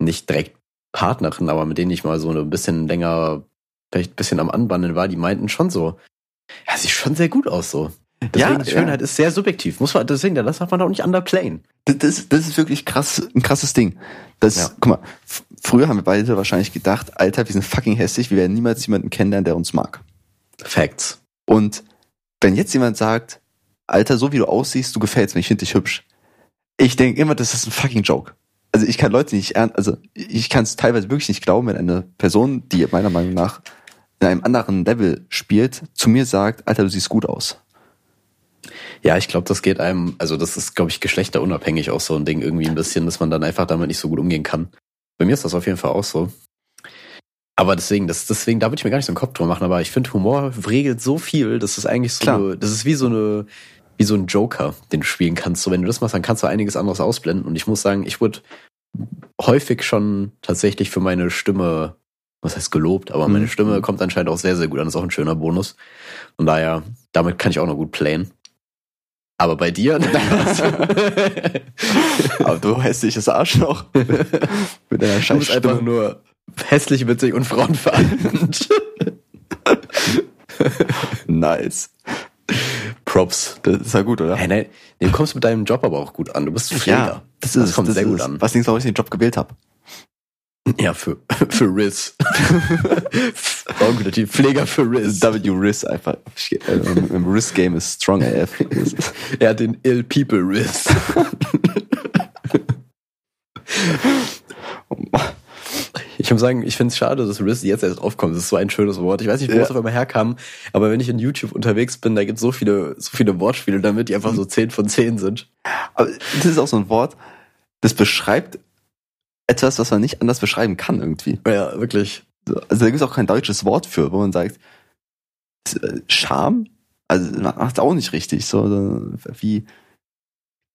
nicht direkt Partnerin, aber mit denen ich mal so ein bisschen länger vielleicht ein bisschen am Anbandeln war, die meinten schon so, ja, sieht schon sehr gut aus so. Deswegen, ja, Schönheit ja. ist sehr subjektiv. Muss man, deswegen, das darf man auch nicht underplayen. Das, das, das ist wirklich krass, ein krasses Ding. Das, ja. guck mal, früher haben wir beide wahrscheinlich gedacht, Alter, wir sind fucking hässlich, wir werden niemals jemanden kennenlernen, der uns mag. Facts. Und wenn jetzt jemand sagt, Alter, so wie du aussiehst, du gefällst mir, ich finde dich hübsch. Ich denke immer, das ist ein fucking Joke. Also ich kann Leute nicht ernst, also ich kann es teilweise wirklich nicht glauben, wenn eine Person, die meiner Meinung nach in einem anderen Level spielt, zu mir sagt, Alter, du siehst gut aus. Ja, ich glaube, das geht einem, also das ist, glaube ich, geschlechterunabhängig auch so ein Ding irgendwie ein bisschen, dass man dann einfach damit nicht so gut umgehen kann. Bei mir ist das auf jeden Fall auch so. Aber deswegen, das, deswegen, da würde ich mir gar nicht so einen Kopf drüber machen, aber ich finde, Humor regelt so viel, das ist eigentlich so, Klar. das ist wie so eine, wie so ein Joker, den du spielen kannst. So, wenn du das machst, dann kannst du einiges anderes ausblenden. Und ich muss sagen, ich wurde häufig schon tatsächlich für meine Stimme was heißt gelobt, aber meine mhm. Stimme kommt anscheinend auch sehr, sehr gut an. Das ist auch ein schöner Bonus. Von daher, damit kann ich auch noch gut playen. Aber bei dir? aber du hässliches Arschloch. Mit deiner Scheiße. Du bist einfach nur hässlich, witzig und frauenverachtend. nice. Props. Das ist ja gut, oder? Hey, nein, du kommst mit deinem Job aber auch gut an. Du bist Pfleger. Ja, das, ist, das kommt das sehr ist, gut an. Was denkst du, warum ich den Job gewählt habe? Ja, für, für Riz. die Pfleger für Riz. W Riz einfach. Im Riz-Game ist Strong AF. er hat den Ill People Riz. Ich muss sagen, ich finde es schade, dass Riz jetzt erst aufkommt. Das ist so ein schönes Wort. Ich weiß nicht, wo ja. es auf einmal herkam, aber wenn ich in YouTube unterwegs bin, da gibt es so viele, so viele Wortspiele damit, die einfach so 10 von 10 sind. Aber das ist auch so ein Wort, das beschreibt etwas, was man nicht anders beschreiben kann irgendwie. Ja, wirklich. Also da gibt es auch kein deutsches Wort für, wo man sagt, Scham? Also macht auch nicht richtig. So, wie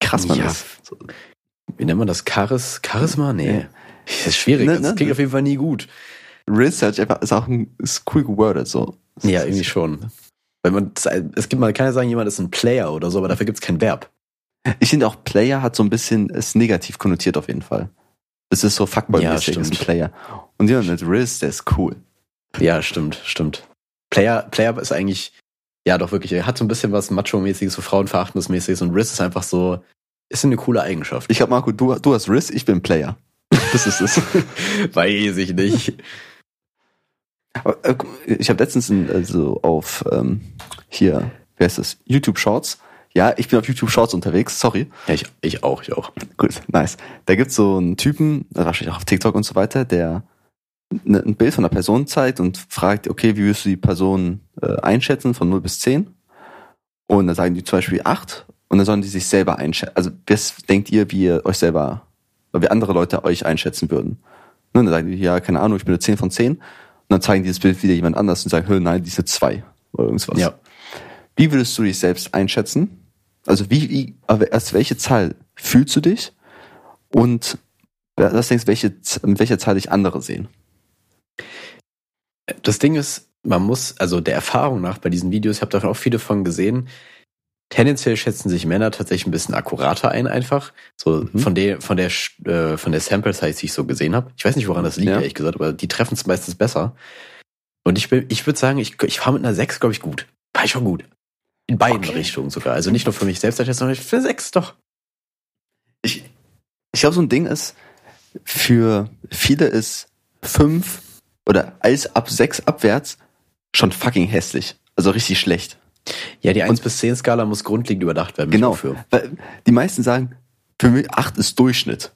krass man ja. ist. Wie nennt man das? Charis Charisma? Nee. Das ist schwierig. Ne, das ne? klingt auf jeden Fall nie gut. Research ist auch ein, ist cool gewordet, so. Ja, irgendwie schon. Wenn man, es gibt, man kann ja sagen, jemand ist ein Player oder so, aber dafür gibt es kein Verb. Ich finde auch Player hat so ein bisschen, ist negativ konnotiert auf jeden Fall. Das ist so Fuckboy-mäßig, ja, ist ein Player. Und jemand mit Riz, der ist cool. Ja, stimmt, stimmt. Player, Player ist eigentlich, ja doch wirklich, er hat so ein bisschen was Macho-mäßiges, so Frauenverachtendes-mäßiges und Riz ist einfach so, ist eine coole Eigenschaft. Ich hab Marco, du, du hast Riz, ich bin Player. Das ist es. Weiß ich nicht. Äh, ich habe letztens in, also auf ähm, hier, wer ist das? YouTube Shorts. Ja, ich bin auf YouTube Shorts unterwegs, sorry. Ja, ich, ich auch, ich auch. Gut, nice. Da gibt's so einen Typen, wahrscheinlich auch auf TikTok und so weiter, der ne, ein Bild von einer Person zeigt und fragt, okay, wie wirst du die Person äh, einschätzen von 0 bis 10? Und dann sagen die zum Beispiel 8 und dann sollen die sich selber einschätzen. Also, was denkt ihr, wie ihr euch selber weil wie andere Leute euch einschätzen würden. Ne, und dann sagen die, ja, keine Ahnung, ich bin eine 10 von 10. Und dann zeigen die das Bild wieder jemand anders und sagen, nein, die ist eine 2 oder irgendwas. Ja. Wie würdest du dich selbst einschätzen? Also wie, wie als welche Zahl fühlst du dich? Und was denkst du, welche, mit welcher Zahl dich andere sehen? Das Ding ist, man muss, also der Erfahrung nach bei diesen Videos, ich habe davon auch viele von gesehen, Tendenziell schätzen sich Männer tatsächlich ein bisschen akkurater ein, einfach. So mhm. von der, von der, äh, von der Sample Size, die ich so gesehen habe. Ich weiß nicht, woran das liegt, ja. ehrlich gesagt, aber die treffen es meistens besser. Und ich bin, ich würde sagen, ich, ich fahre mit einer 6, glaube ich, gut. War ich schon gut. In beiden okay. Richtungen sogar. Also nicht nur für mich selbst, sondern für 6 doch. Ich, ich glaube, so ein Ding ist, für viele ist 5 oder alles ab 6 abwärts schon fucking hässlich. Also richtig schlecht. Ja, die 1 und, bis 10 Skala muss grundlegend überdacht werden. Genau. Die meisten sagen, für mich 8 ist Durchschnitt.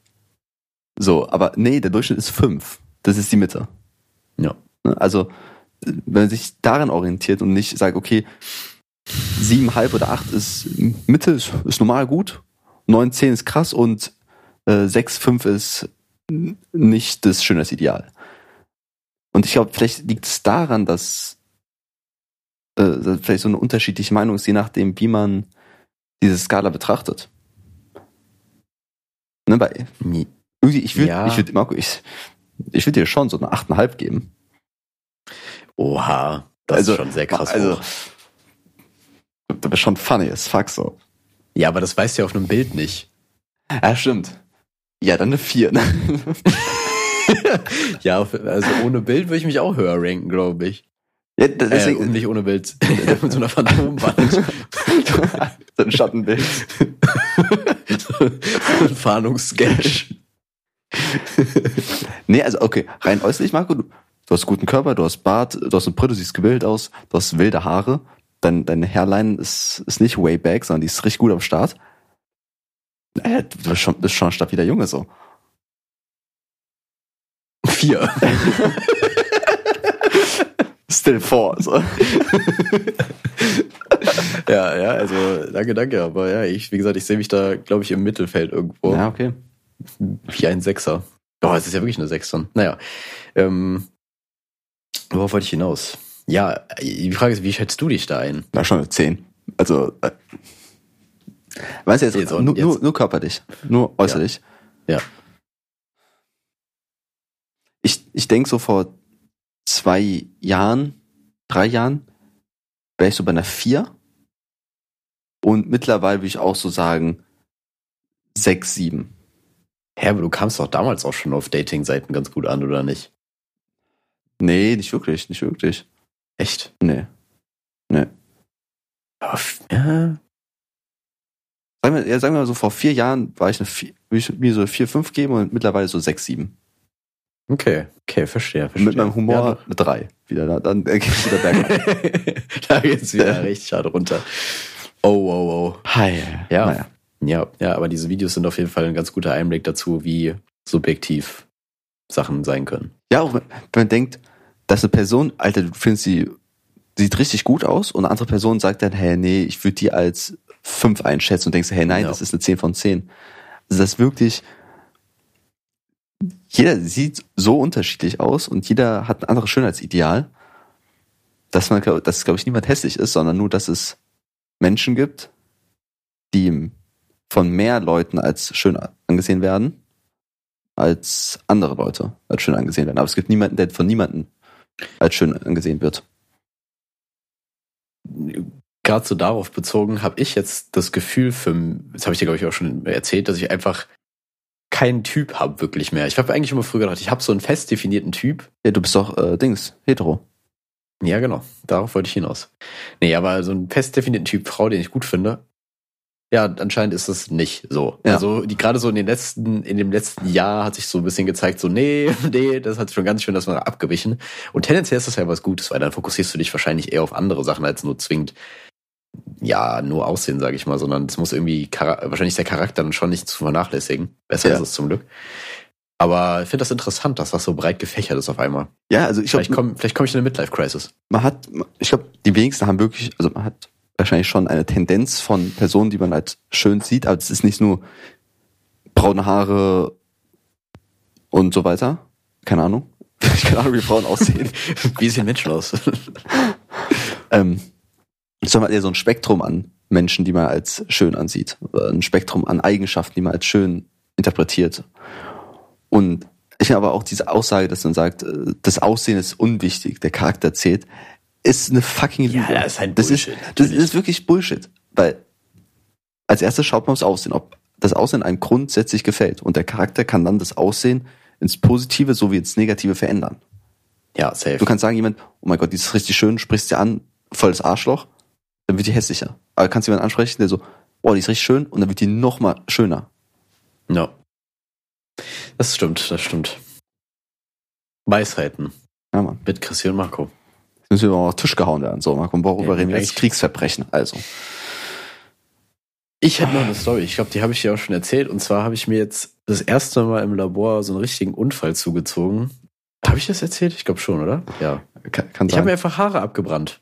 So, aber nee, der Durchschnitt ist 5. Das ist die Mitte. Ja. Ne, also, wenn man sich daran orientiert und nicht sagt, okay, 7,5 oder 8 ist Mitte, ist, ist normal gut, 9, 10 ist krass und äh, 6, 5 ist nicht das Schönheitsideal. Und ich glaube, vielleicht liegt es daran, dass äh, vielleicht so eine unterschiedliche Meinung ist, je nachdem, wie man diese Skala betrachtet. Ne, irgendwie, ich würde, ja. ich würde, Marco, ich, ich würde dir schon so eine 8,5 geben. Oha, das also, ist schon sehr krass. Also, hoch. du bist schon funny as fuck so. Ja, aber das weißt du ja auf einem Bild nicht. Ja, stimmt. Ja, dann eine 4. Ne? ja, also ohne Bild würde ich mich auch höher ranken, glaube ich. Ja, deswegen, äh, nicht ohne Bild. Mit so einer Phantomwand. so ein Schattenbild. so ein Fahndungssketch. nee, also okay, rein äußerlich, Marco, du, du hast guten Körper, du hast Bart, du hast eine Brille, du siehst gebildet aus, du hast wilde Haare, dein, deine Hairline ist, ist nicht way back, sondern die ist richtig gut am Start. Äh, du bist schon, bist schon ein stabiler Junge so. Vier. Still four. So. ja, ja, also danke, danke. Aber ja, ich, wie gesagt, ich sehe mich da, glaube ich, im Mittelfeld irgendwo. Ja, okay. Wie ein Sechser. Oh, es ist ja wirklich eine Sechser. Naja. Ähm, worauf wollte ich hinaus? Ja, die Frage ist, wie schätzt du dich da ein? Na, schon eine 10. Also, äh, weißt du jetzt, jetzt, nur, jetzt. Nur, nur körperlich, nur äußerlich. Ja. ja. Ich, ich denke so vor zwei Jahren, drei Jahren, wäre ich so bei einer vier. Und mittlerweile würde ich auch so sagen, sechs, sieben. Hä, aber du kamst doch damals auch schon auf Dating-Seiten ganz gut an, oder nicht? Nee, nicht wirklich, nicht wirklich. Echt? Nee. Nee. Ja. Sagen wir, ja, sagen wir mal so, vor vier Jahren war ich eine vier, würde ich mir so vier, fünf geben und mittlerweile so sechs, sieben. Okay, okay, verstehe, verstehe. Mit meinem Humor ja, eine 3 wieder, da, dann äh, geht's wieder bergab. da geht's wieder richtig hart runter. Oh, oh, oh. Hi. Ja. Naja. Ja, ja, aber diese Videos sind auf jeden Fall ein ganz guter Einblick dazu, wie subjektiv Sachen sein können. Ja, auch wenn man denkt, dass eine Person, Alter, du findest sie, sieht richtig gut aus und eine andere Person sagt dann, hey, nee, ich würde die als fünf einschätzen und denkst, hey, nein, ja. das ist eine 10 von 10. Also das ist wirklich, jeder sieht so unterschiedlich aus und jeder hat ein anderes Schönheitsideal, dass man, dass glaube ich niemand hässlich ist, sondern nur, dass es Menschen gibt, die von mehr Leuten als schön angesehen werden, als andere Leute als schön angesehen werden. Aber es gibt niemanden, der von niemanden als schön angesehen wird. Gerade so darauf bezogen, habe ich jetzt das Gefühl für, das habe ich dir glaube ich auch schon erzählt, dass ich einfach keinen Typ habe wirklich mehr. Ich habe eigentlich immer früher gedacht, ich habe so einen fest definierten Typ. Ja, du bist doch äh, Dings, hetero. Ja, genau. Darauf wollte ich hinaus. Nee, aber so einen fest definierten Typ Frau, den ich gut finde, ja, anscheinend ist das nicht so. Ja. Also die gerade so in den letzten, in dem letzten Jahr hat sich so ein bisschen gezeigt, so nee, nee, das hat schon ganz schön das mal abgewichen. Und tendenziell ist das ja was Gutes, weil dann fokussierst du dich wahrscheinlich eher auf andere Sachen als nur zwingend, ja, nur Aussehen, sage ich mal, sondern es muss irgendwie wahrscheinlich der Charakter dann schon nicht zu vernachlässigen. Besser ja. ist es zum Glück. Aber ich finde das interessant, dass das so breit gefächert ist auf einmal. Ja, also ich glaube, vielleicht komme komm ich in eine Midlife-Crisis. Man hat, ich glaube, die wenigsten haben wirklich, also man hat wahrscheinlich schon eine Tendenz von Personen, die man halt schön sieht, aber es ist nicht nur braune Haare und so weiter. Keine Ahnung. Ich keine Ahnung, wie Frauen aussehen. wie sehen Menschen aus? ähm, sondern eher so ein Spektrum an Menschen, die man als schön ansieht. Ein Spektrum an Eigenschaften, die man als schön interpretiert. Und ich finde aber auch diese Aussage, dass man sagt, äh, das Aussehen ist unwichtig, der Charakter zählt ist eine fucking Lüge. Ja, das ist ein Bullshit. Das ist, das ist wirklich Bullshit. Weil als erstes schaut man aufs Aussehen, ob das Aussehen einem grundsätzlich gefällt. Und der Charakter kann dann das Aussehen ins Positive sowie ins Negative verändern. Ja, safe. Du kannst sagen, jemand, oh mein Gott, die ist richtig schön, sprichst dir an, volles Arschloch, dann wird die hässlicher. Aber kannst du jemanden ansprechen, der so, oh, die ist richtig schön, und dann wird die noch mal schöner. Ja. Das stimmt, das stimmt. Weisheiten. Ja, Mann. Mit Christian Marco müssen wir mal auf den Tisch gehauen werden. So, Marco, worüber ja, reden wir jetzt? Kriegsverbrechen, also. Ich hätte noch eine Story. Ich glaube, die habe ich dir auch schon erzählt. Und zwar habe ich mir jetzt das erste Mal im Labor so einen richtigen Unfall zugezogen. Habe ich das erzählt? Ich glaube schon, oder? Ja. Kann, kann ich habe mir einfach Haare abgebrannt.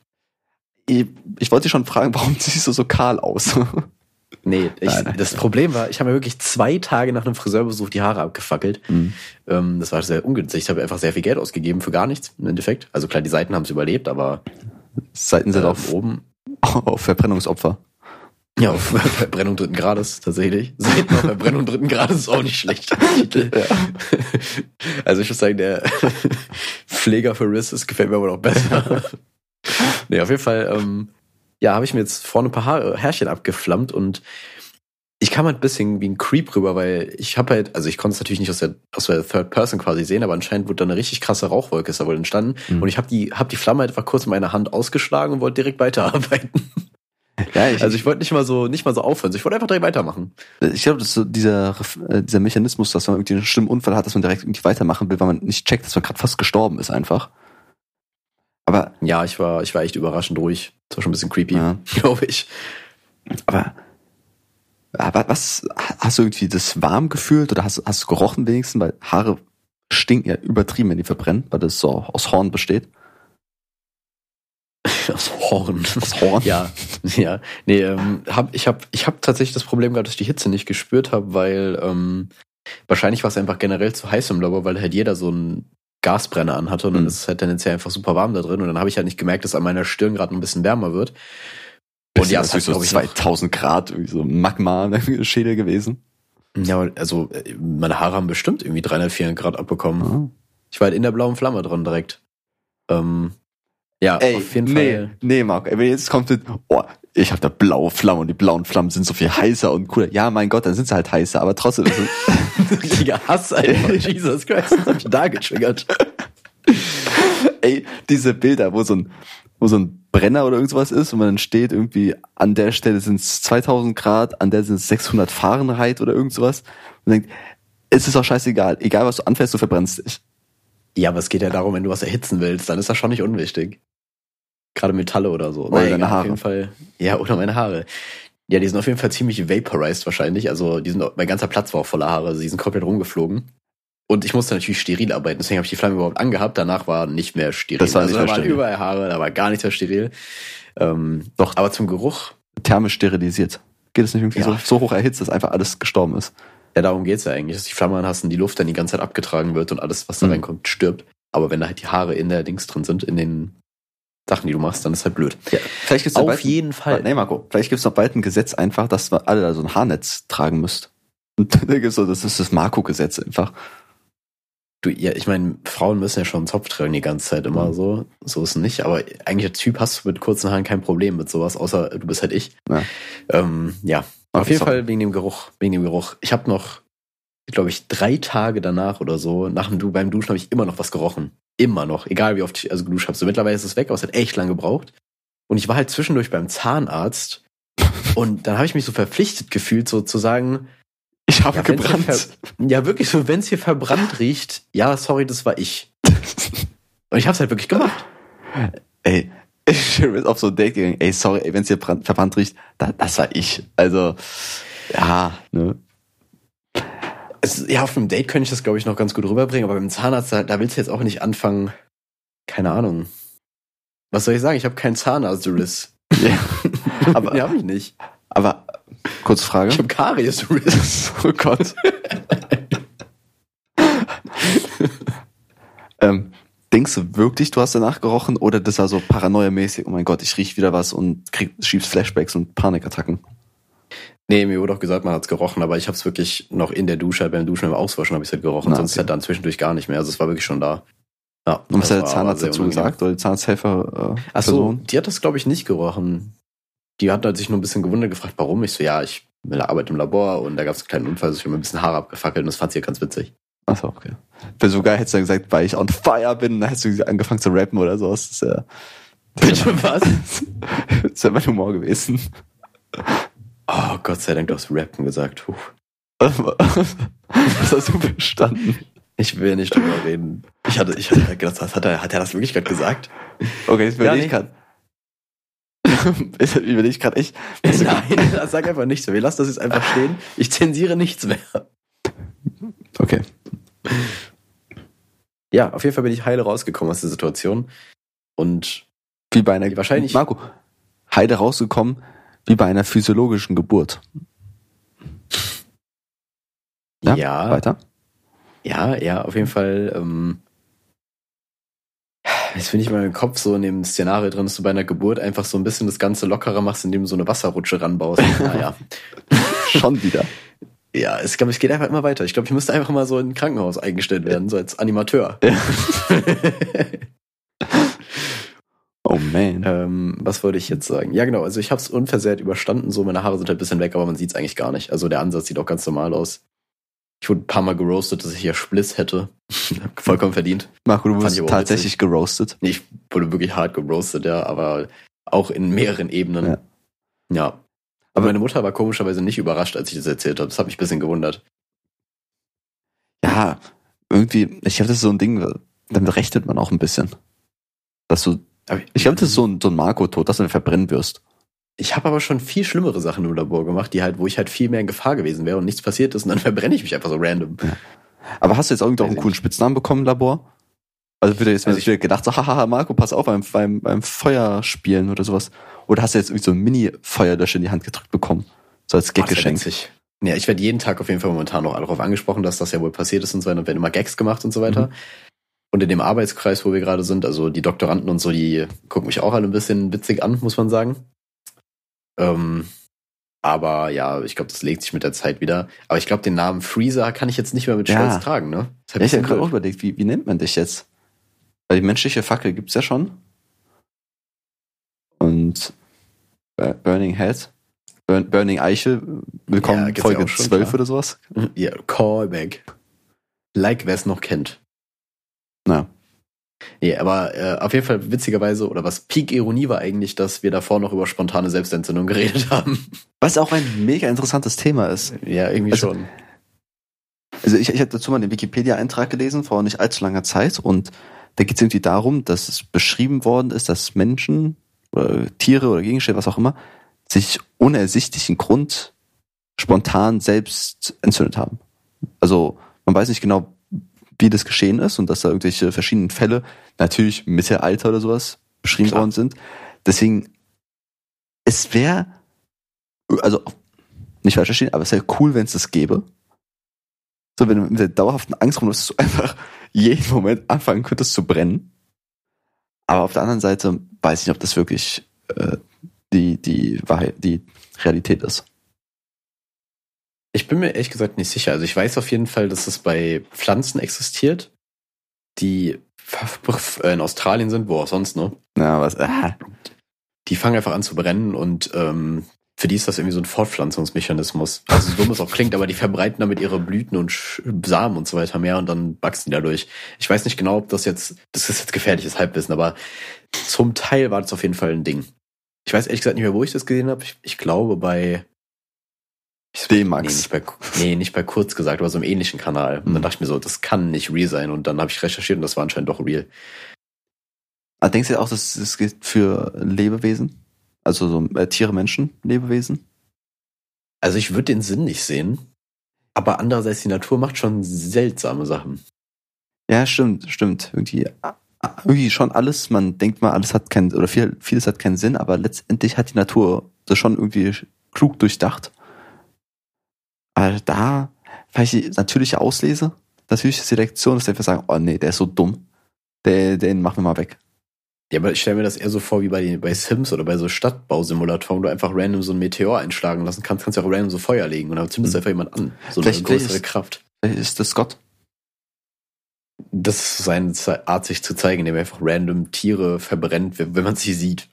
Ich, ich wollte dich schon fragen, warum siehst du so kahl aus? Nee, ich, nein, nein. das Problem war, ich habe mir wirklich zwei Tage nach einem Friseurbesuch die Haare abgefackelt. Mhm. Ähm, das war sehr ungünstig. Ich habe einfach sehr viel Geld ausgegeben für gar nichts im Endeffekt. Also klar, die Seiten haben es überlebt, aber Seiten sind äh, auf oben auf Verbrennungsopfer. Ja, auf Verbrennung dritten Grades tatsächlich. Seiten auf Verbrennung dritten Grades ist auch nicht schlecht. Also ich würde sagen, der Pfleger für Riss gefällt mir aber noch besser. nee, auf jeden Fall ähm, ja, habe ich mir jetzt vorne ein paar Haare, Härchen abgeflammt und ich kam halt ein bisschen wie ein Creep rüber, weil ich habe halt, also ich konnte es natürlich nicht aus der, aus der Third Person quasi sehen, aber anscheinend wurde da eine richtig krasse Rauchwolke ist da wohl entstanden. Mhm. Und ich habe die, hab die Flamme halt einfach kurz in meiner Hand ausgeschlagen und wollte direkt weiterarbeiten. Ja, ich, also ich wollte nicht mal so nicht mal so aufhören, ich wollte einfach direkt weitermachen. Ich glaube, das ist so dieser äh, dieser Mechanismus, dass man irgendwie einen schlimmen Unfall hat, dass man direkt irgendwie weitermachen will, weil man nicht checkt, dass man gerade fast gestorben ist einfach. Aber ja, ich war, ich war echt überraschend ruhig. Das war schon ein bisschen creepy, ja. glaube ich. Aber, aber was, hast du irgendwie das warm gefühlt oder hast, hast du gerochen wenigstens? Weil Haare stinken ja übertrieben, wenn die verbrennen, weil das so aus Horn besteht. Aus Horn. Aus Horn? Ja, ja. Nee, ähm, hab, ich habe ich hab tatsächlich das Problem gehabt, dass ich die Hitze nicht gespürt habe, weil ähm, wahrscheinlich war es einfach generell zu heiß im Labor, weil halt jeder so ein Gasbrenner anhatte und dann mhm. ist es halt tendenziell einfach super warm da drin und dann habe ich halt nicht gemerkt, dass an meiner Stirn gerade ein bisschen wärmer wird. Und ja, es ist so 2000 Grad, irgendwie so Magma Schädel gewesen. Ja, also meine Haare haben bestimmt irgendwie 300, 400 Grad abbekommen. Mhm. Ich war halt in der blauen Flamme drin direkt. Ähm, ja, ey, auf jeden nee, Fall. Nee, Marco, ey, jetzt kommt, oh, ich habe da blaue Flammen und die blauen Flammen sind so viel heißer und cooler. Ja, mein Gott, dann sind sie halt heißer, aber trotzdem. Richtiger Hass einfach. Jesus Christ, das hab ich da getriggert. Ey, diese Bilder, wo so ein, wo so ein Brenner oder irgendwas ist und man dann steht irgendwie, an der Stelle sind es 2000 Grad, an der sind es 600 Fahrenheit oder irgend sowas. Und denkt, es ist auch scheißegal. Egal was du anfährst, du verbrennst dich. Ja, aber es geht ja darum, wenn du was erhitzen willst, dann ist das schon nicht unwichtig. Gerade Metalle oder so. Oder deine Haare. Auf jeden Fall, ja, oder meine Haare. Ja, die sind auf jeden Fall ziemlich vaporized wahrscheinlich. Also die sind, mein ganzer Platz war auch voller Haare. Also die sind komplett rumgeflogen. Und ich musste natürlich steril arbeiten, deswegen habe ich die Flamme überhaupt angehabt. Danach war nicht mehr steril. Das war nicht also, da waren steril. überall Haare, da war gar nichts mehr steril. Ähm, Doch. Aber zum Geruch, Thermisch sterilisiert. Geht es nicht irgendwie Ja. so, so hoch erhitzt, dass einfach alles gestorben ist? ja, darum geht's ja eigentlich, dass die Flamme anhast und die Luft dann die ganze Zeit abgetragen wird und alles, was da Mhm. reinkommt, stirbt. Aber wenn da halt die Haare in der Dings drin sind, in den Sachen, die du machst, dann ist halt blöd. Vielleicht gibt's ja Auf bald, jeden Fall. Nee, Marco, vielleicht gibt's noch bald ein Gesetz einfach, dass wir alle da so ein Haarnetz tragen müsst. Und dann gibt's so, das ist das Marco-Gesetz einfach. Du, ja, ich meine, Frauen müssen ja schon einen Zopf tragen die ganze Zeit immer Mhm. so. So ist es nicht. Aber eigentlich als Typ hast du mit kurzen Haaren kein Problem mit sowas, außer du bist halt ich. Ja. Ähm, ja. Auf Okay, jeden. Fall wegen dem Geruch. Wegen dem Geruch. Ich habe noch, glaube ich, drei Tage danach oder so, nach dem du beim Duschen habe ich immer noch was gerochen. Immer noch. Egal wie oft ich also geduscht habe. So mittlerweile ist es weg, aber es hat echt lang gebraucht. Und ich war halt zwischendurch beim Zahnarzt. und dann habe ich mich so verpflichtet gefühlt, so zu sagen, Ich habe ja, gebrannt. ja, wirklich so, wenn es hier verbrannt riecht, ja, sorry, das war ich. Und ich hab's halt wirklich gemacht. Ey, ich bin auf so ein Date gegangen. Ey, sorry, ey, wenn's hier verbrannt riecht, da, das war ich. Also, ja, ne? Es, ja, auf einem Date könnte ich das, glaube ich, noch ganz gut rüberbringen, aber beim Zahnarzt, da, da willst du jetzt auch nicht anfangen. Keine Ahnung. Was soll ich sagen? Ich habe keinen Zahnarzt-Riss. Ja. Aber- ja, habe ich nicht. Aber, kurze Frage. Ich habe Karies-Riss. oh Gott. ähm, denkst du wirklich, du hast danach gerochen oder das war so paranoiamäßig, oh mein Gott, ich riech wieder was und krieg, schiebst Flashbacks und Panikattacken? Nee, mir wurde auch gesagt, man hat's gerochen, aber ich habe es wirklich noch in der Dusche, beim Duschen, beim Auswaschen habe ich halt gerochen, Na, sonst okay. halt dann zwischendurch gar nicht mehr. Also es war wirklich schon da. Ja, Und was hat der Zahnarzt dazu unangenehm. gesagt oder die Zahnarzthelfer äh, Ach so, Person? die hat das, glaube ich, nicht gerochen. Die hat halt sich nur ein bisschen gewundert gefragt, warum. Ich so, ja, ich arbeite im Labor und da gab es einen kleinen Unfall, also ich habe mir ein bisschen Haare abgefackelt und das fand sie ja ganz witzig. Achso, okay. Wäre so geil, hättest du dann gesagt, weil ich on fire bin, dann hättest du angefangen zu rappen oder so. Das ist ja, Bitte was? das wäre mein Humor gewesen. Oh, Gott sei Dank, du hast Rappen gesagt. Puh. Was hast du verstanden? Ich will nicht drüber reden. Ich hatte, ich hatte gedacht, hat er, hat er das wirklich gerade gesagt? Okay, jetzt überlege Ja, ich gerade. Jetzt überlege ich gerade echt. Nein, sag einfach nichts mehr. Wir lassen das jetzt einfach stehen. Ich zensiere nichts mehr. Okay. Ja, auf jeden Fall bin ich heile rausgekommen aus der Situation. Und Wie bei einer, Wahrscheinlich- Marco, heide rausgekommen, wie bei einer physiologischen Geburt. Ja, ja, Weiter? Ja, ja, auf jeden Fall. Ähm, jetzt bin ich mal im Kopf so in dem Szenario drin, dass du bei einer Geburt einfach so ein bisschen das Ganze lockerer machst, indem du so eine Wasserrutsche ranbaust. naja. Schon wieder. Ja, es, glaub, es geht einfach immer weiter. Ich glaube, ich müsste einfach mal so in ein Krankenhaus eingestellt werden, so als Animateur. Oh man. ähm, was wollte ich jetzt sagen? Ja, genau, also ich habe es unversehrt überstanden, so meine Haare sind halt ein bisschen weg, aber man sieht es eigentlich gar nicht. Also der Ansatz sieht auch ganz normal aus. Ich wurde ein paar Mal geroastet, dass ich hier Spliss hätte. Vollkommen verdient. Marco, du wurdest tatsächlich geroastet. Nee, Ich wurde wirklich hart geroastet, ja, aber auch in mehreren Ebenen. Ja. Ja. Aber meine Mutter war komischerweise nicht überrascht, als ich das erzählt habe. Das hat mich ein bisschen gewundert. Ja, irgendwie, ich glaube, das ist so ein Ding, damit rechnet man auch ein bisschen. Dass du, ich glaube, das ist so ein, so ein Marco-Tod, dass du verbrennen wirst. Ich habe aber schon viel schlimmere Sachen im Labor gemacht, die halt, wo ich halt viel mehr in Gefahr gewesen wäre und nichts passiert ist und dann verbrenne ich mich einfach so random. Aber hast du jetzt irgendwie auch einen ich coolen Spitznamen bekommen im Labor? Also wird jetzt Also wieder gedacht, so, haha, Marco, pass auf beim, beim, beim Feuerspielen oder sowas. Oder hast du jetzt irgendwie so ein Mini-Feuerlöscher in die Hand gedrückt bekommen? So als wär Gaggeschenk. witzig. Ja, ich werde jeden Tag auf jeden Fall momentan noch darauf angesprochen, dass das ja wohl passiert ist und so weiter. Und werden immer Gags gemacht und so weiter. Mhm. Und in dem Arbeitskreis, wo wir gerade sind, also die Doktoranden und so, die gucken mich auch alle ein bisschen witzig an, muss man sagen. Ähm, aber ja, ich glaube, das legt sich mit der Zeit wieder. Aber ich glaube, den Namen Freezer kann ich jetzt nicht mehr mit Ja. Stolz tragen, ne? Ja, ich habe gerade auch überlegt, wie, wie nennt man dich jetzt? Weil die menschliche Fackel gibt's ja schon. Und Bur- Burning Head, Burn, Burning Eichel, Ja, willkommen ja Folge schon, 12 klar. oder sowas. Ja, Callback. Like, wer es noch kennt. Na, Nee, aber äh, auf jeden Fall witzigerweise, oder was Peak-Ironie war eigentlich, dass wir davor noch über spontane Selbstentzündung geredet haben. was auch ein mega interessantes Thema ist. ja, irgendwie Also, schon. Also ich, ich habe dazu mal den Wikipedia-Eintrag gelesen vor nicht allzu langer Zeit und da geht es irgendwie darum, dass es beschrieben worden ist, dass Menschen oder Tiere oder Gegenstände, was auch immer, sich ohne ersichtlichen Grund spontan selbst entzündet haben. Also man weiß nicht genau, wie das geschehen ist und dass da irgendwelche verschiedenen Fälle, natürlich Mittelalter oder sowas, beschrieben Klar. worden sind. Deswegen, es wäre, also nicht falsch verstehen, aber es wäre cool, wenn es das gäbe. So, wenn du mit der dauerhaften Angst rum, dass du einfach jeden Moment anfangen könntest zu brennen. Aber auf der anderen Seite weiß ich nicht, ob das wirklich äh, die, die Wahrheit, die Realität ist. Ich bin mir ehrlich gesagt nicht sicher. Also ich weiß auf jeden Fall, dass es bei Pflanzen existiert, die in Australien sind, wo auch sonst, ne? Ja, was? Ah. Die fangen einfach an zu brennen und ähm, für die ist das irgendwie so ein Fortpflanzungsmechanismus. Also so dumm es auch klingt, aber die verbreiten damit ihre Blüten und Samen und so weiter mehr und dann wachsen die dadurch. Ich weiß nicht genau, ob das jetzt, das ist jetzt gefährliches Halbwissen, aber zum Teil war das auf jeden Fall ein Ding. Ich weiß ehrlich gesagt nicht mehr, wo ich das gesehen habe. Ich, ich glaube bei D-Max. Nee, nicht bei, nee, nicht bei kurz gesagt, aber so im ähnlichen Kanal. Und dann hm. dachte ich mir so, das kann nicht real sein. Und dann habe ich recherchiert und das war anscheinend doch real. Aber ah, denkst du auch, dass das gilt für Lebewesen? Also so äh, Tiere, Menschen, Lebewesen? Also ich würde den Sinn nicht sehen. Aber andererseits, die Natur macht schon seltsame Sachen. Ja, stimmt, stimmt. Irgendwie, irgendwie schon alles, man denkt mal, alles hat keinen, oder viel, vieles hat keinen Sinn, aber letztendlich hat die Natur das schon irgendwie klug durchdacht. Aber da, weil ich die natürliche Auslese, natürliche Selektion, dass die einfach sagen, oh nee, der ist so dumm. Der, den machen wir mal weg. Ja, aber ich stelle mir das eher so vor wie bei, bei Sims oder bei so Stadtbausimulatoren, wo du einfach random so ein Meteor einschlagen lassen kannst, kannst du auch random so Feuer legen und dann zündest hm. einfach jemand an. So vielleicht, eine größere vielleicht ist, Kraft. Vielleicht ist das Gott. Das ist seine Art, sich zu zeigen, indem er einfach random Tiere verbrennt, wenn man sie sieht.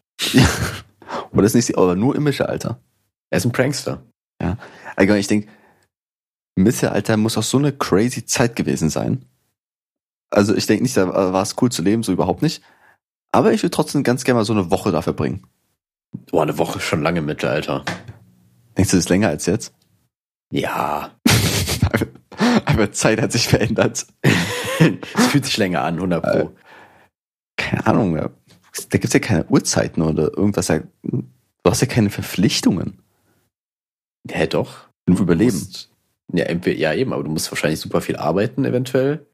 oder ist nicht, aber nur im Mittelalter. Er ist ein Prankster. Ja. Also ich denke, Mittelalter muss auch so eine crazy Zeit gewesen sein. Also ich denke nicht, da war es cool zu leben, so überhaupt nicht. Aber ich würde trotzdem ganz gerne mal so eine Woche dafür bringen. Boah, eine Woche ist schon lange im Mittelalter. Denkst du, das ist länger als jetzt? Ja. Aber Zeit hat sich verändert. Es fühlt sich länger an, 100 Pro. Äh, keine Ahnung, da gibt es ja keine Uhrzeiten oder irgendwas. Du hast ja keine Verpflichtungen. Ja, doch. Du überleben. Musst, ja, ja, eben, aber du musst wahrscheinlich super viel arbeiten, eventuell.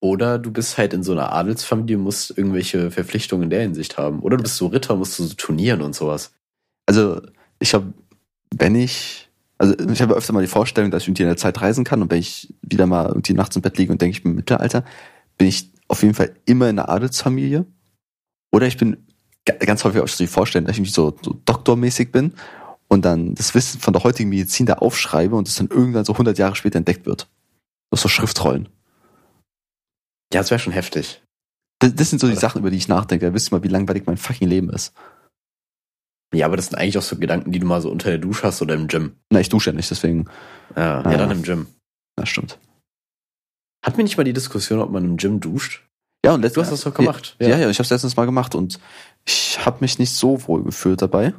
Oder du bist halt in so einer Adelsfamilie, musst irgendwelche Verpflichtungen in der Hinsicht haben. Oder du bist so Ritter, musst du so turnieren und sowas. Also, ich habe, wenn ich, also ich habe öfter mal die Vorstellung, dass ich irgendwie in der Zeit reisen kann und wenn ich wieder mal irgendwie nachts im Bett liege und denke, ich bin im Mittelalter, bin ich auf jeden Fall immer in einer Adelsfamilie. Oder ich bin ganz häufig auch so die Vorstellung, dass ich irgendwie so, so doktormäßig bin und dann das Wissen von der heutigen Medizin da aufschreibe und es dann irgendwann so 100 Jahre später entdeckt wird. Das so Schriftrollen. Ja, das wäre schon heftig. Das, das sind so die Oder? Sachen, über die ich nachdenke. Da wisst ihr mal, wie langweilig mein fucking Leben ist. Ja, aber das sind eigentlich auch so Gedanken, die du mal so unter der Dusche hast oder im Gym. Na, ich dusche ja nicht, deswegen. Ja, ah, ja, dann im Gym. Das stimmt. Hat mir nicht mal die Diskussion, ob man im Gym duscht? Ja, und letztens, du hast das doch gemacht. Ja, ja, ja ich habe es letztens mal gemacht und ich habe mich nicht so wohl gefühlt dabei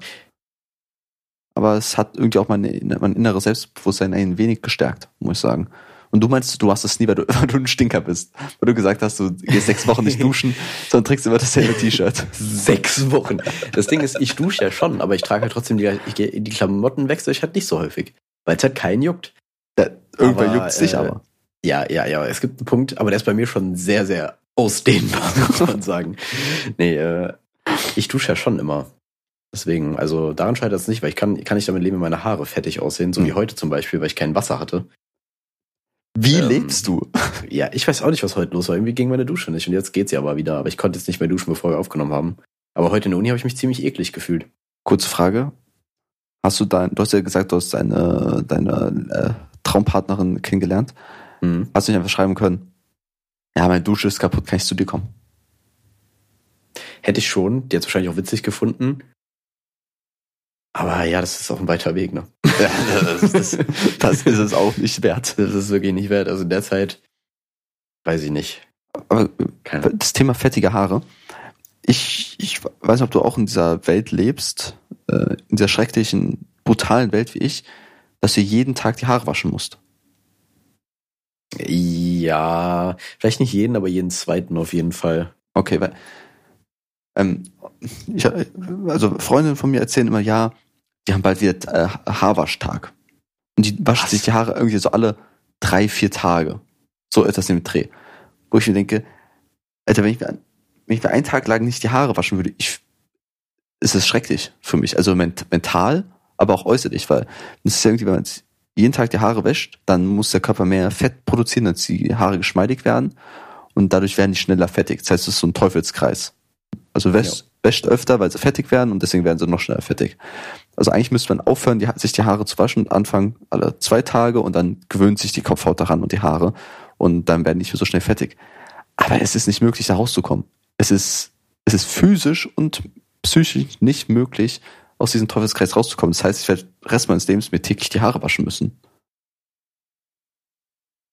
aber es hat irgendwie auch mein, mein inneres Selbstbewusstsein ein wenig gestärkt, muss ich sagen. Und du meinst, du hast es nie, weil du, weil du ein Stinker bist. Weil du gesagt hast, du gehst sechs Wochen nicht duschen, sondern trägst immer dasselbe T-Shirt. sechs Wochen. Das Ding ist, ich dusche ja schon, aber ich trage halt trotzdem die, ich die Klamotten wechsle ich halt nicht so häufig. Weil es halt keinen juckt. Ja, irgendwann juckt es dich äh, aber. Ja, ja, ja. Es gibt einen Punkt, aber der ist bei mir schon sehr, sehr ausdehnbar, muss man sagen. Nee, äh, ich dusche ja schon immer. Deswegen, also daran scheitert es nicht, weil ich kann, kann nicht damit leben, meine Haare fettig aussehen, so mhm. wie heute zum Beispiel, weil ich kein Wasser hatte. Wie ähm, lebst du? Ja, ich weiß auch nicht, was heute los war. Irgendwie ging meine Dusche nicht und jetzt geht's ja aber wieder. Aber ich konnte jetzt nicht mehr duschen, bevor wir aufgenommen haben. Aber heute in der Uni habe ich mich ziemlich eklig gefühlt. Kurze Frage. Hast du dein, du hast ja gesagt, du hast deine, deine äh, Traumpartnerin kennengelernt. Mhm. Hast du nicht einfach schreiben können, ja, meine Dusche ist kaputt, kann ich zu dir kommen? Hätte ich schon. Die hat wahrscheinlich auch witzig gefunden. Aber ja, das ist auch ein weiter Weg, ne? Ja, das, ist, das ist es auch nicht wert. Das ist wirklich nicht wert. Also derzeit weiß ich nicht. Aber Keine. das Thema fettige Haare. Ich, ich weiß nicht, ob du auch in dieser Welt lebst, äh, in dieser schrecklichen, brutalen Welt wie ich, dass du jeden Tag die Haare waschen musst. Ja, vielleicht nicht jeden, aber jeden zweiten auf jeden Fall. Okay, weil ähm, ich, also Freundinnen von mir erzählen immer, ja, die haben bald wieder äh, Haarwaschtag. Und die waschen Was? sich die Haare irgendwie so alle drei, vier Tage. So etwas im Dreh. Wo ich mir denke, Alter, wenn ich mir, wenn ich mir einen Tag lang nicht die Haare waschen würde, ich, ist es schrecklich für mich. Also mental, aber auch äußerlich, weil das ist ja irgendwie, wenn man jeden Tag die Haare wäscht, dann muss der Körper mehr Fett produzieren, dass die Haare geschmeidig werden und dadurch werden die schneller fettig. Das heißt, es ist so ein Teufelskreis. Also wäscht, ja. wäscht öfter, weil sie fettig werden und deswegen werden sie noch schneller fettig. Also eigentlich müsste man aufhören, die, sich die Haare zu waschen und anfangen alle zwei Tage und dann gewöhnt sich die Kopfhaut daran und die Haare und dann werden die nicht mehr so schnell fettig. Aber es ist nicht möglich, da rauszukommen. Es ist, es ist physisch und psychisch nicht möglich, aus diesem Teufelskreis rauszukommen. Das heißt, ich werde Rest meines Lebens mir täglich die Haare waschen müssen.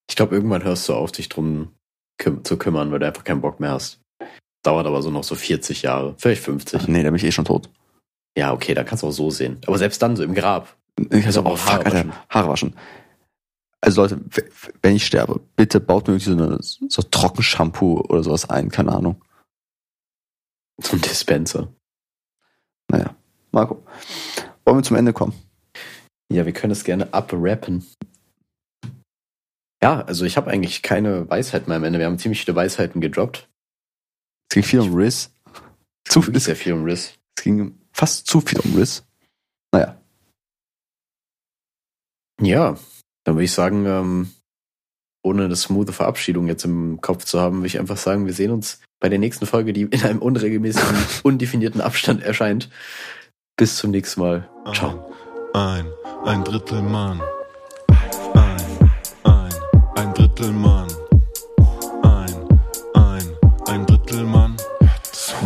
Ich glaube, irgendwann hörst du auf, dich drum küm zu kümmern, weil du einfach keinen Bock mehr hast. Dauert aber so noch so 40 Jahre, vielleicht 50. Ach nee, da bin ich eh schon tot. Ja, okay, da kannst du auch so sehen. Aber selbst dann, so im Grab. Ich also auch Haare, fuck, Alter, Haare waschen. Also Leute, wenn ich sterbe, bitte baut mir irgendwie so, eine, so Trockenshampoo oder sowas ein, keine Ahnung. So ein Dispenser. Naja. Marco, wollen wir zum Ende kommen? Ja, wir können es gerne abrappen. Ja, also ich habe eigentlich keine Weisheit mehr am Ende. Wir haben ziemlich viele Weisheiten gedroppt. Es ging viel um Riss. Zu viel. Sehr viel um Riss. Es ging fast zu viel um Riss. Naja. Ja, dann würde ich sagen, ähm, ohne eine smooth Verabschiedung jetzt im Kopf zu haben, würde ich einfach sagen, wir sehen uns bei der nächsten Folge, die in einem unregelmäßigen, undefinierten Abstand erscheint. Bis zum nächsten Mal. Ciao. Ein, ein, ein Drittel Mann. Ein, ein, ein Drittel Mann.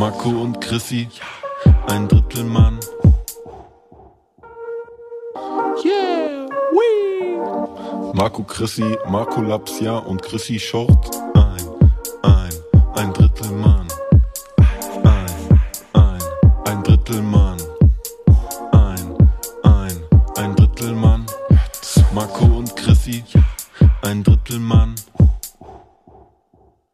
Marco und Chrissy. Ein Drittel Mann. Yeah, wee. Marco Chrissy, Marco Lapsia und Chrissy Short. Ein, ein, ein Drittel Mann. Ein, ein, ein Drittel Mann. Marco und Chrissy, ein Drittel Mann.